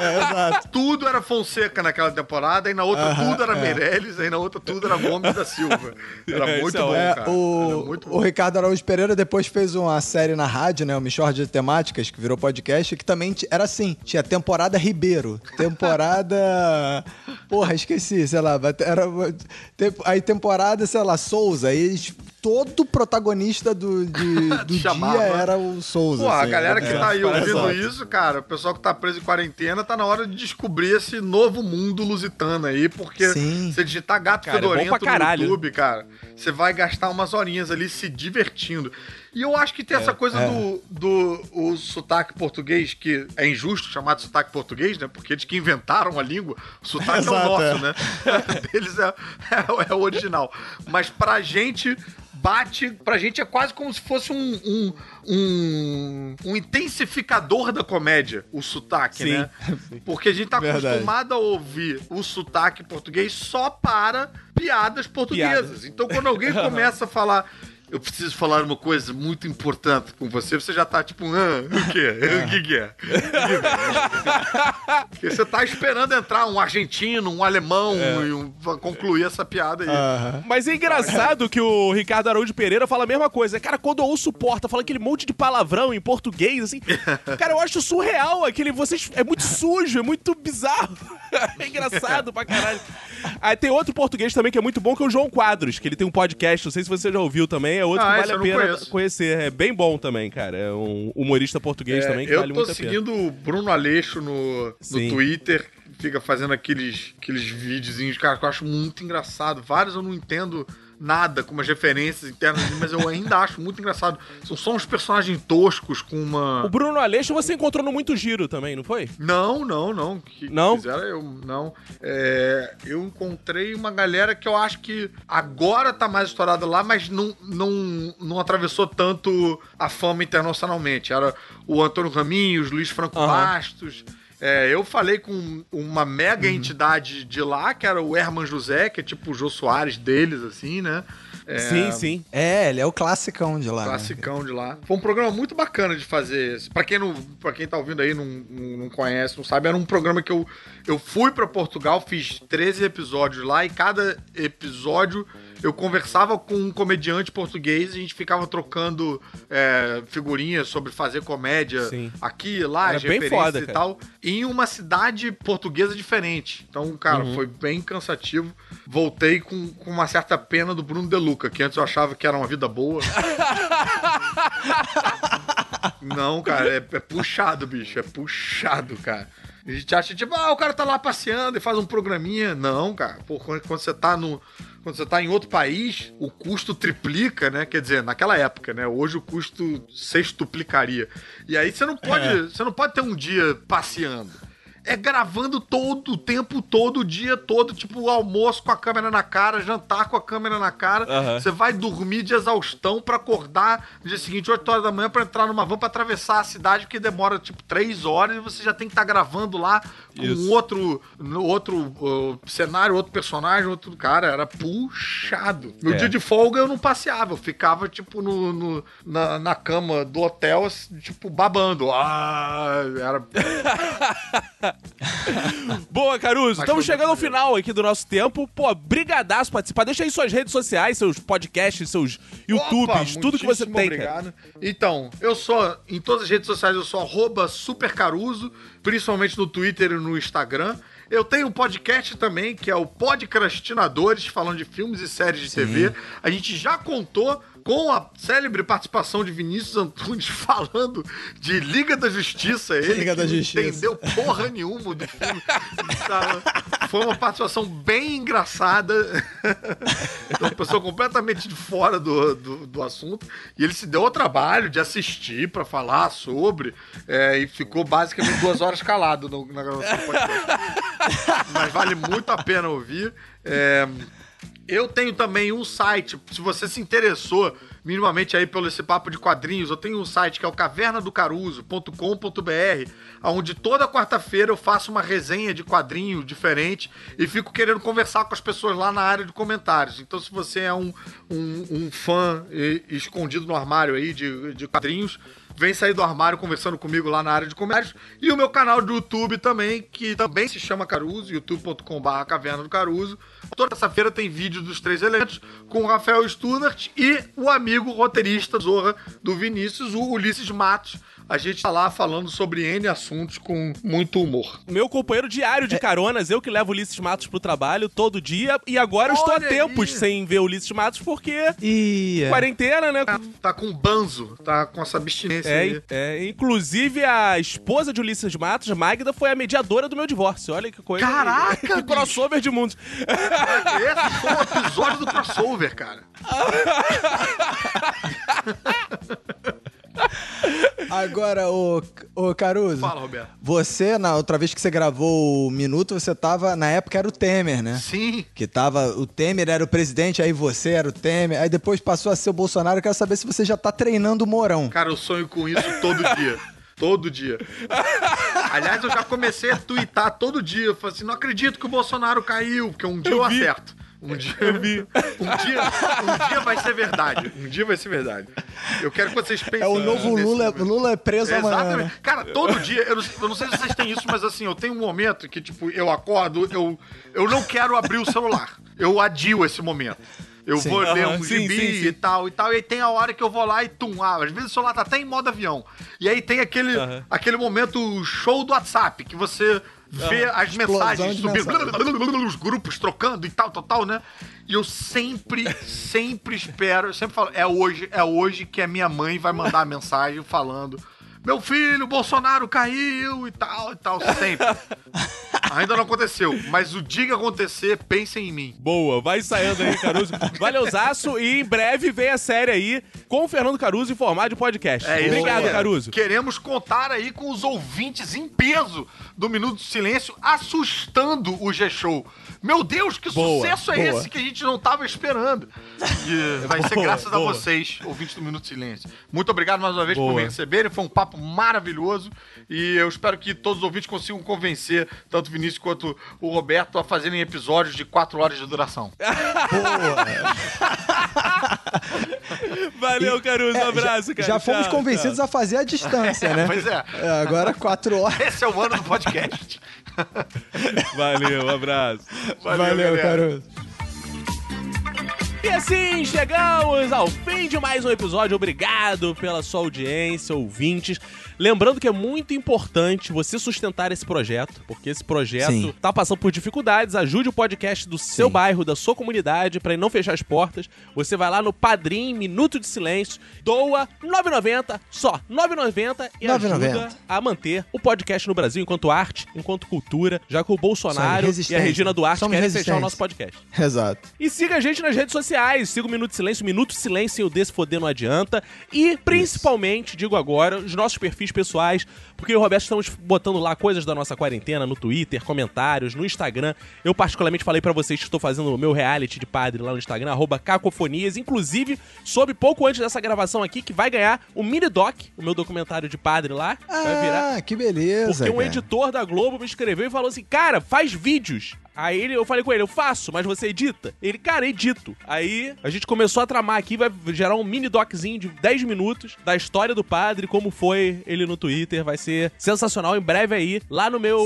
É, exato. tudo era Fonseca naquela temporada, aí na outra Aham, tudo era é. Meirelles, aí na outra tudo era Gomes da Silva. Era É, muito é bom. É, cara. Era o, muito o bom. Ricardo Araújo Pereira depois fez uma série na rádio, né? O Michord de Temáticas, que virou podcast, que também era assim: tinha temporada Ribeiro, temporada. Porra, esqueci, sei lá. Era, aí temporada, sei lá, Souza. Aí eles- todo protagonista do, de- do dia Chamava. era o Souza. Pô, a assim, galera né? que É, tá aí ouvindo exato. isso, cara, o pessoal que tá preso em quarentena, tá na hora de descobrir esse novo mundo lusitano aí, porque Sim. você digitar gato Cara, é fedorento caralho. no YouTube, cara, você vai gastar umas horinhas ali se divertindo. E eu acho que tem essa coisa é. do, do o sotaque português, que é injusto chamar de sotaque português, né? Porque eles que inventaram a língua, o sotaque é Exato, o nosso, é. né? Deles é, é, é o original. Mas pra gente bate, pra gente é quase como se fosse um, um, um, um intensificador da comédia, o sotaque, Sim. né? Porque a gente tá Verdade. acostumado a ouvir o sotaque português só para piadas portuguesas. Piadas. Então quando alguém começa a falar. Eu preciso falar uma coisa muito importante com você. Você já tá tipo, ah, o quê? O que, que é? Porque você tá esperando entrar um argentino, um alemão e um, concluir essa piada aí. Aham. Mas é engraçado que o Ricardo Araújo Pereira fala a mesma coisa. Cara, quando eu ouço Porta fala aquele monte de palavrão em português, assim. Cara, eu acho surreal aquele. Vocês. É muito sujo, é muito bizarro. É engraçado pra caralho. Aí tem outro português também que é muito bom, que é o João Quadros, que ele tem um podcast, não sei se você já ouviu também, é outro Ah, que vale eu a pena conheço. conhecer. É bem bom também, cara. É um humorista português É, também que eu vale tô muito a pena. seguindo o Bruno Aleixo no, no Twitter, fica fazendo aqueles, aqueles videozinhos, cara, que eu acho muito engraçado. Vários eu não entendo nada, com umas referências internas, mas eu ainda acho muito engraçado. São só uns personagens toscos com uma. O Bruno Aleixo você encontrou no Muito Giro também, não foi? Não, não, não. Que Não? Fizeram eu, não. É, eu encontrei uma galera que eu acho que agora tá mais estourada lá, mas não, não, não atravessou tanto a fama internacionalmente. Era o Antônio Raminhos, Luiz Franco Aham. Bastos. É, eu falei com uma mega entidade de lá, que era o Herman José, que é tipo o Jô Soares deles, assim, né? É, Sim, sim. É, ele é o classicão de lá. né? Classicão de lá. Foi um programa muito bacana de fazer. Pra quem, não, pra quem tá ouvindo aí, não, não, conhece, não sabe, era um programa que eu, eu fui pra Portugal, fiz 13 episódios lá e cada episódio eu conversava com um comediante português e a gente ficava trocando é, figurinhas sobre fazer comédia Sim. aqui, lá, Era referências foda, e tal, em uma cidade portuguesa diferente. Então, cara, Uhum. foi bem cansativo. Voltei com, com uma certa pena do Bruno De Luca, que antes eu achava que era uma vida boa. Não, cara, é, é puxado, bicho. É puxado, cara. A gente acha, tipo, ah, o cara tá lá passeando e faz um programinha. Não, cara. Pô, quando, quando você tá no. Quando você tá em outro país, o custo triplica, né? Quer dizer, naquela época, né? Hoje o custo sextuplicaria. E aí você não pode. Você não pode ter um dia passeando. É gravando todo o tempo, todo o dia todo, tipo almoço com a câmera na cara, jantar com a câmera na cara. Aham. Você vai dormir de exaustão pra acordar no dia seguinte, 8 horas da manhã, pra entrar numa van pra atravessar a cidade, que demora tipo 3 horas e você já tem que estar gravando lá com Isso. outro, outro uh, cenário, outro personagem, outro cara. Era puxado. No É. dia de folga eu não passeava, eu ficava tipo no, no- na, na cama do hotel, tipo babando. Ah, era. Boa, Caruso. Estamos chegando ao final aqui do nosso tempo. Pô, brigadaço participar. Deixa aí suas redes sociais, seus podcasts, seus YouTubes, Opa, tudo que você tem, cara. obrigado. Então, eu sou, em todas as redes sociais, eu sou arroba supercaruso, principalmente no Twitter e no Instagram. Eu tenho um podcast também, que é o Podcrastinadores, falando de filmes e séries de TV. A gente já contou com a célebre participação de Vinícius Antunes falando de Liga da Justiça. Ele Liga da Justiça. entendeu porra nenhuma do filme. Tá- Foi uma participação bem engraçada. Uma pessoa completamente de fora do, do, do assunto. E ele se deu ao trabalho de assistir pra falar sobre. é, e ficou basicamente duas horas calado no- na gravação do podcast. Mas vale muito a pena ouvir. É, eu tenho também um site, se você se interessou minimamente aí pelo esse papo de quadrinhos, eu tenho um site que é o cavernadocaruso.com.br, onde toda quarta-feira eu faço uma resenha de quadrinho diferente e fico querendo conversar com as pessoas lá na área de comentários. Então, se você é um, um, um fã eh, escondido no armário aí de, de quadrinhos, vem sair do armário conversando comigo lá na área de comentários. E o meu canal do YouTube também, que também se chama Caruso, youtube.com.br Caverna. Toda terça-feira tem vídeo dos três elementos com o Rafael Stunart e o amigo roteirista Zorra do Vinícius, o Ulisses Matos. A gente tá lá falando sobre N assuntos com muito humor. Meu companheiro diário É. de caronas, eu que levo o Ulisses Matos pro trabalho todo dia. E agora eu estou há tempos aí. sem ver o Ulisses Matos, porque E. é. quarentena, né? Tá com banzo, tá com essa abstinência É, aí. é, inclusive a esposa de Ulisses Matos, Magda, foi a mediadora do meu divórcio. Olha que coisa. Caraca, que crossover de mundos. Esse foi um episódio do crossover, cara. Agora, o, Ô, Caruso. Fala, Roberto. Você, na outra vez que você gravou o Minuto, você tava. Na época era o Temer, né? Sim. Que tava. O Temer era o presidente, aí você era o Temer, aí depois passou a ser o Bolsonaro. Eu quero saber se você já tá treinando o Mourão. Cara, eu sonho com isso todo dia. Todo dia. Aliás, eu já comecei a twittar todo dia. Eu falei assim: não acredito que o Bolsonaro caiu, porque um dia eu, vi. acerto. Um dia eu. Um dia, um dia vai ser verdade. Um dia vai ser verdade. Eu quero que vocês pensem. É o novo Lula. momento. Lula é preso amanhã. Exatamente. né? Cara, todo dia, eu não, eu não sei se vocês têm isso, mas assim, eu tenho um momento que, tipo, eu acordo, eu, eu não quero abrir o celular. Eu adio esse momento. Eu Sim. vou ler Aham, um sim, gibi sim, sim. e tal e tal, e aí tem a hora que eu vou lá e tum, ah, às vezes o celular tá até em modo avião. E aí tem aquele, aquele momento show do WhatsApp, que você vê as mensagens subindo, mensagem. os grupos trocando e tal, tal, tal, né? E eu sempre, sempre espero, eu sempre falo, é hoje, é hoje que a minha mãe vai mandar a mensagem falando. Meu filho, Bolsonaro caiu e tal e tal, sempre. Ainda não aconteceu, mas o dia que acontecer, pensem em mim. Boa, vai ensaiando aí, Caruso. Valeuzaço e em breve vem a série aí com o Fernando Caruso em formato de podcast. É Obrigado. Caruso. Queremos contar aí com os ouvintes em peso do Minuto de Silêncio, assustando o G-Show. Meu Deus, que Boa, sucesso é boa. esse que a gente não tava esperando? E vai ser Boa, graças a boa. vocês, ouvintes do Minuto de Silêncio. Muito obrigado mais uma vez por Boa. me receberem. Foi um papo maravilhoso e eu espero que todos os ouvintes consigam convencer tanto o Vinícius quanto o Roberto a fazerem episódios de quatro horas de duração. Valeu, Caruso. Um É, abraço, já, cara. já fomos Tchau, convencidos a fazer a distância, né? Pois é. É, Agora quatro horas. Esse é o ano do podcast. Valeu, um abraço. Valeu, galera. Caruso. E assim chegamos ao fim de mais um episódio. Obrigado pela sua audiência, ouvintes. Lembrando que é muito importante você sustentar esse projeto, porque esse projeto Sim. tá passando por dificuldades. Ajude o podcast do seu Sim. bairro, da sua comunidade, para não fechar as portas. Você vai lá no Padrim, Minuto de Silêncio, doa 9,90, só 9,90 e 9,90. ajuda a manter o podcast no Brasil enquanto arte, enquanto cultura, já que o Bolsonaro e a. Regina Duarte Somos querem fechar o nosso podcast. Exato. E siga a gente nas redes sociais. Siga o Minuto de Silêncio, Minuto de Silêncio e o Desse Foder não adianta. E, principalmente, digo agora, os nossos perfis pessoais, porque eu e o Roberto estamos botando lá coisas da nossa quarentena no Twitter, comentários, no Instagram. Eu, particularmente, falei pra vocês que estou fazendo o meu reality de padre lá no Instagram, arroba cacofonias. Inclusive, soube pouco antes dessa gravação aqui que vai ganhar o mini doc, o meu documentário de padre lá. vai virar Ah, que beleza. porque um cara. editor da Globo me escreveu e falou assim: Cara, faz vídeos. Aí ele, eu falei com ele, eu faço, mas você edita? Ele, cara, edito. Aí a gente começou a tramar aqui, vai gerar um mini doczinho de 10 minutos da história do padre, como foi ele no Twitter. Vai ser sensacional em breve aí, lá no meu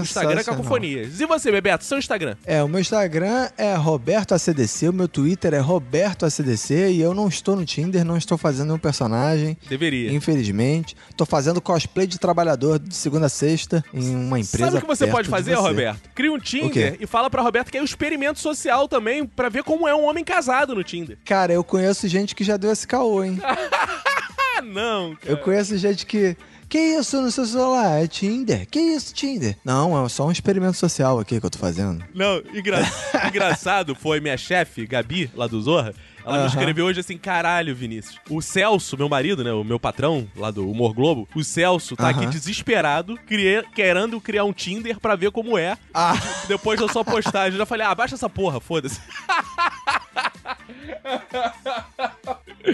Instagram. Cacofonias. E você, Bebeto, seu Instagram? É, o meu Instagram é Roberto ACDC, o meu Twitter é Roberto ACDC e eu não estou no Tinder, não estou fazendo um personagem. Deveria. Infelizmente. Tô fazendo cosplay de trabalhador de segunda a sexta em uma empresa. Sabe o que você pode de fazer, você. Roberto? Cria um Tinder quê? e fala pra Roberto que é um experimento social também, pra ver como é um homem casado no Tinder. Cara, eu conheço gente que já deu esse caô, hein? Não, cara. Eu conheço gente que. Que isso no seu celular? É Tinder? Que isso, Tinder? Não, é só um experimento social aqui que eu tô fazendo. Não, engra- engraçado foi minha chefe, Gabi, lá do Zorra. Ela me escreveu hoje assim: caralho, Vinícius. O Celso, meu marido, né? O meu patrão lá do Humor Globo, o Celso tá aqui desesperado, cria- querendo criar um Tinder pra ver como é. Ah, Depois da sua postagem. Eu já falei: ah, baixa essa porra, foda-se.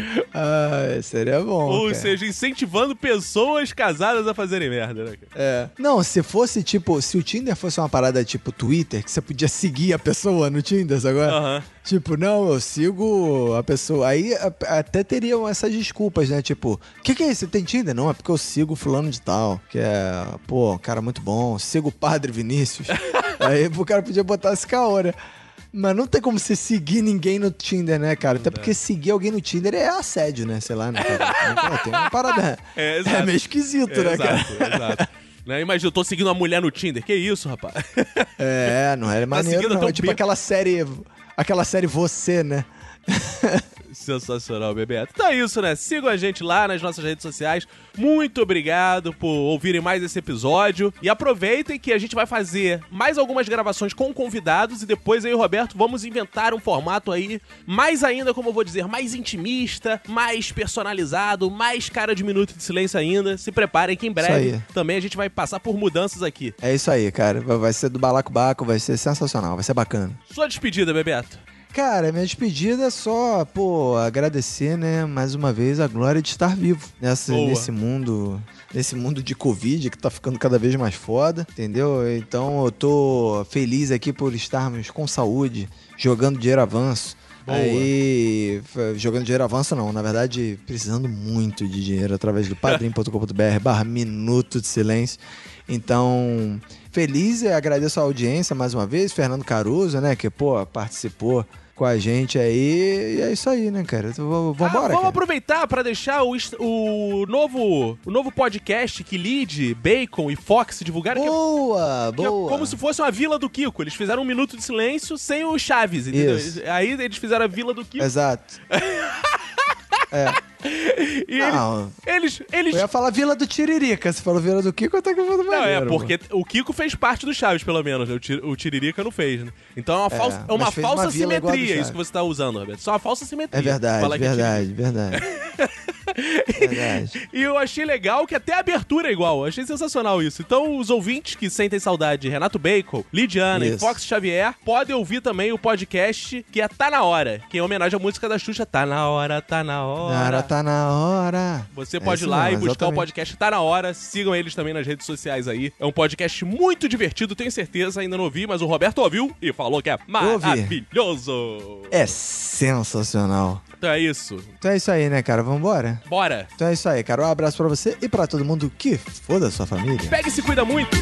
ah, seria bom. Ou cara. seja, incentivando pessoas casadas a fazerem merda, né, cara? É. Não, se fosse tipo, se o Tinder fosse uma parada tipo Twitter, que você podia seguir a pessoa no Tinder agora. Aham. Tipo, não, eu sigo a pessoa. Aí a- até teriam essas desculpas, né? Tipo, o que, que é isso? Você tem Tinder? Não, é porque eu sigo fulano de tal. Que é, pô, um cara muito bom. Sigo o padre Vinícius. Aí o cara podia botar esse caô, né? Mas não tem como você seguir ninguém no Tinder, né, cara? Até porque seguir alguém no Tinder é assédio, né? Sei lá, né, cara? Tem uma parada. É, exato. meio esquisito, É, né, cara? exato, exato. Né? Imagina, eu tô seguindo uma mulher no Tinder. Que isso, rapaz? É, não é maneiro, seguindo não. É tipo aquela série. Aquela série Você, né? Sensacional, Bebeto. Então é isso, né? Sigam a gente lá nas nossas redes sociais. Muito obrigado por ouvirem mais esse episódio. E aproveitem que a gente vai fazer mais algumas gravações com convidados e depois eu e o Roberto vamos inventar um formato aí mais ainda, como eu vou dizer, mais intimista, mais personalizado, mais cara de minuto de silêncio ainda. Se preparem que em breve aí. também a gente vai passar por mudanças aqui. É isso aí, cara. Vai vai ser do balacobaco, vai ser sensacional, vai ser bacana. Sua despedida, Bebeto. Cara, minha despedida é só, pô, agradecer, né, mais uma vez a glória de estar vivo nessa, Boa. nesse mundo, nesse mundo de Covid que tá ficando cada vez mais foda, entendeu? Então eu tô feliz aqui por estarmos com saúde, jogando dinheiro avanço. Boa. Aí, jogando dinheiro avanço não, na verdade, precisando muito de dinheiro através do padrim.com.br barra Minuto de Silêncio. Então, feliz e agradeço a audiência mais uma vez, Fernando Caruso, né, que, pô, participou com a gente aí. E é isso aí, né, cara? Então, v- Ah, Vambora, vamos cara. aproveitar para deixar o, o novo o novo podcast que Lid, Bacon e Fox divulgaram que é- Boa, que é boa. como se fosse uma vila do Kiko. Eles fizeram um minuto de silêncio sem o Chaves, entendeu? Isso. Aí eles fizeram a vila do Kiko. Exato. É. E eles, Não, eles, eles eu ia falar Vila do Tiririca. Se falou Vila do Kiko, até que eu vou do Não, é maneiro, porque o Kiko fez parte do Chaves, pelo menos. né? O, Ti- o Tiririca não fez, né? Então é uma, falsa, é uma falsa uma simetria isso que você tá usando, Roberto. Só uma falsa simetria. É verdade, é verdade, verdade. verdade. E eu achei legal que até a abertura é igual. Eu achei sensacional isso. Então, os ouvintes que sentem saudade de Renato Bacon, Lidiana e Isso. Fox Xavier podem ouvir também o podcast que é Tá Na Hora, que é em homenagem à música da Xuxa. Tá na hora, tá na hora. Na hora tá na hora. Você É pode ir isso lá mesmo, e buscar o exatamente. podcast Tá Na Hora. Sigam eles também nas redes sociais aí. É um podcast muito divertido, tenho certeza. Ainda não ouvi, mas o Roberto ouviu e falou que é maravilhoso. É sensacional. Então é isso. Então é isso aí, né, cara? Vambora? Bora. Então é isso aí, cara. Um abraço pra você e pra todo mundo que foda a sua família. Pega e se cuida muito.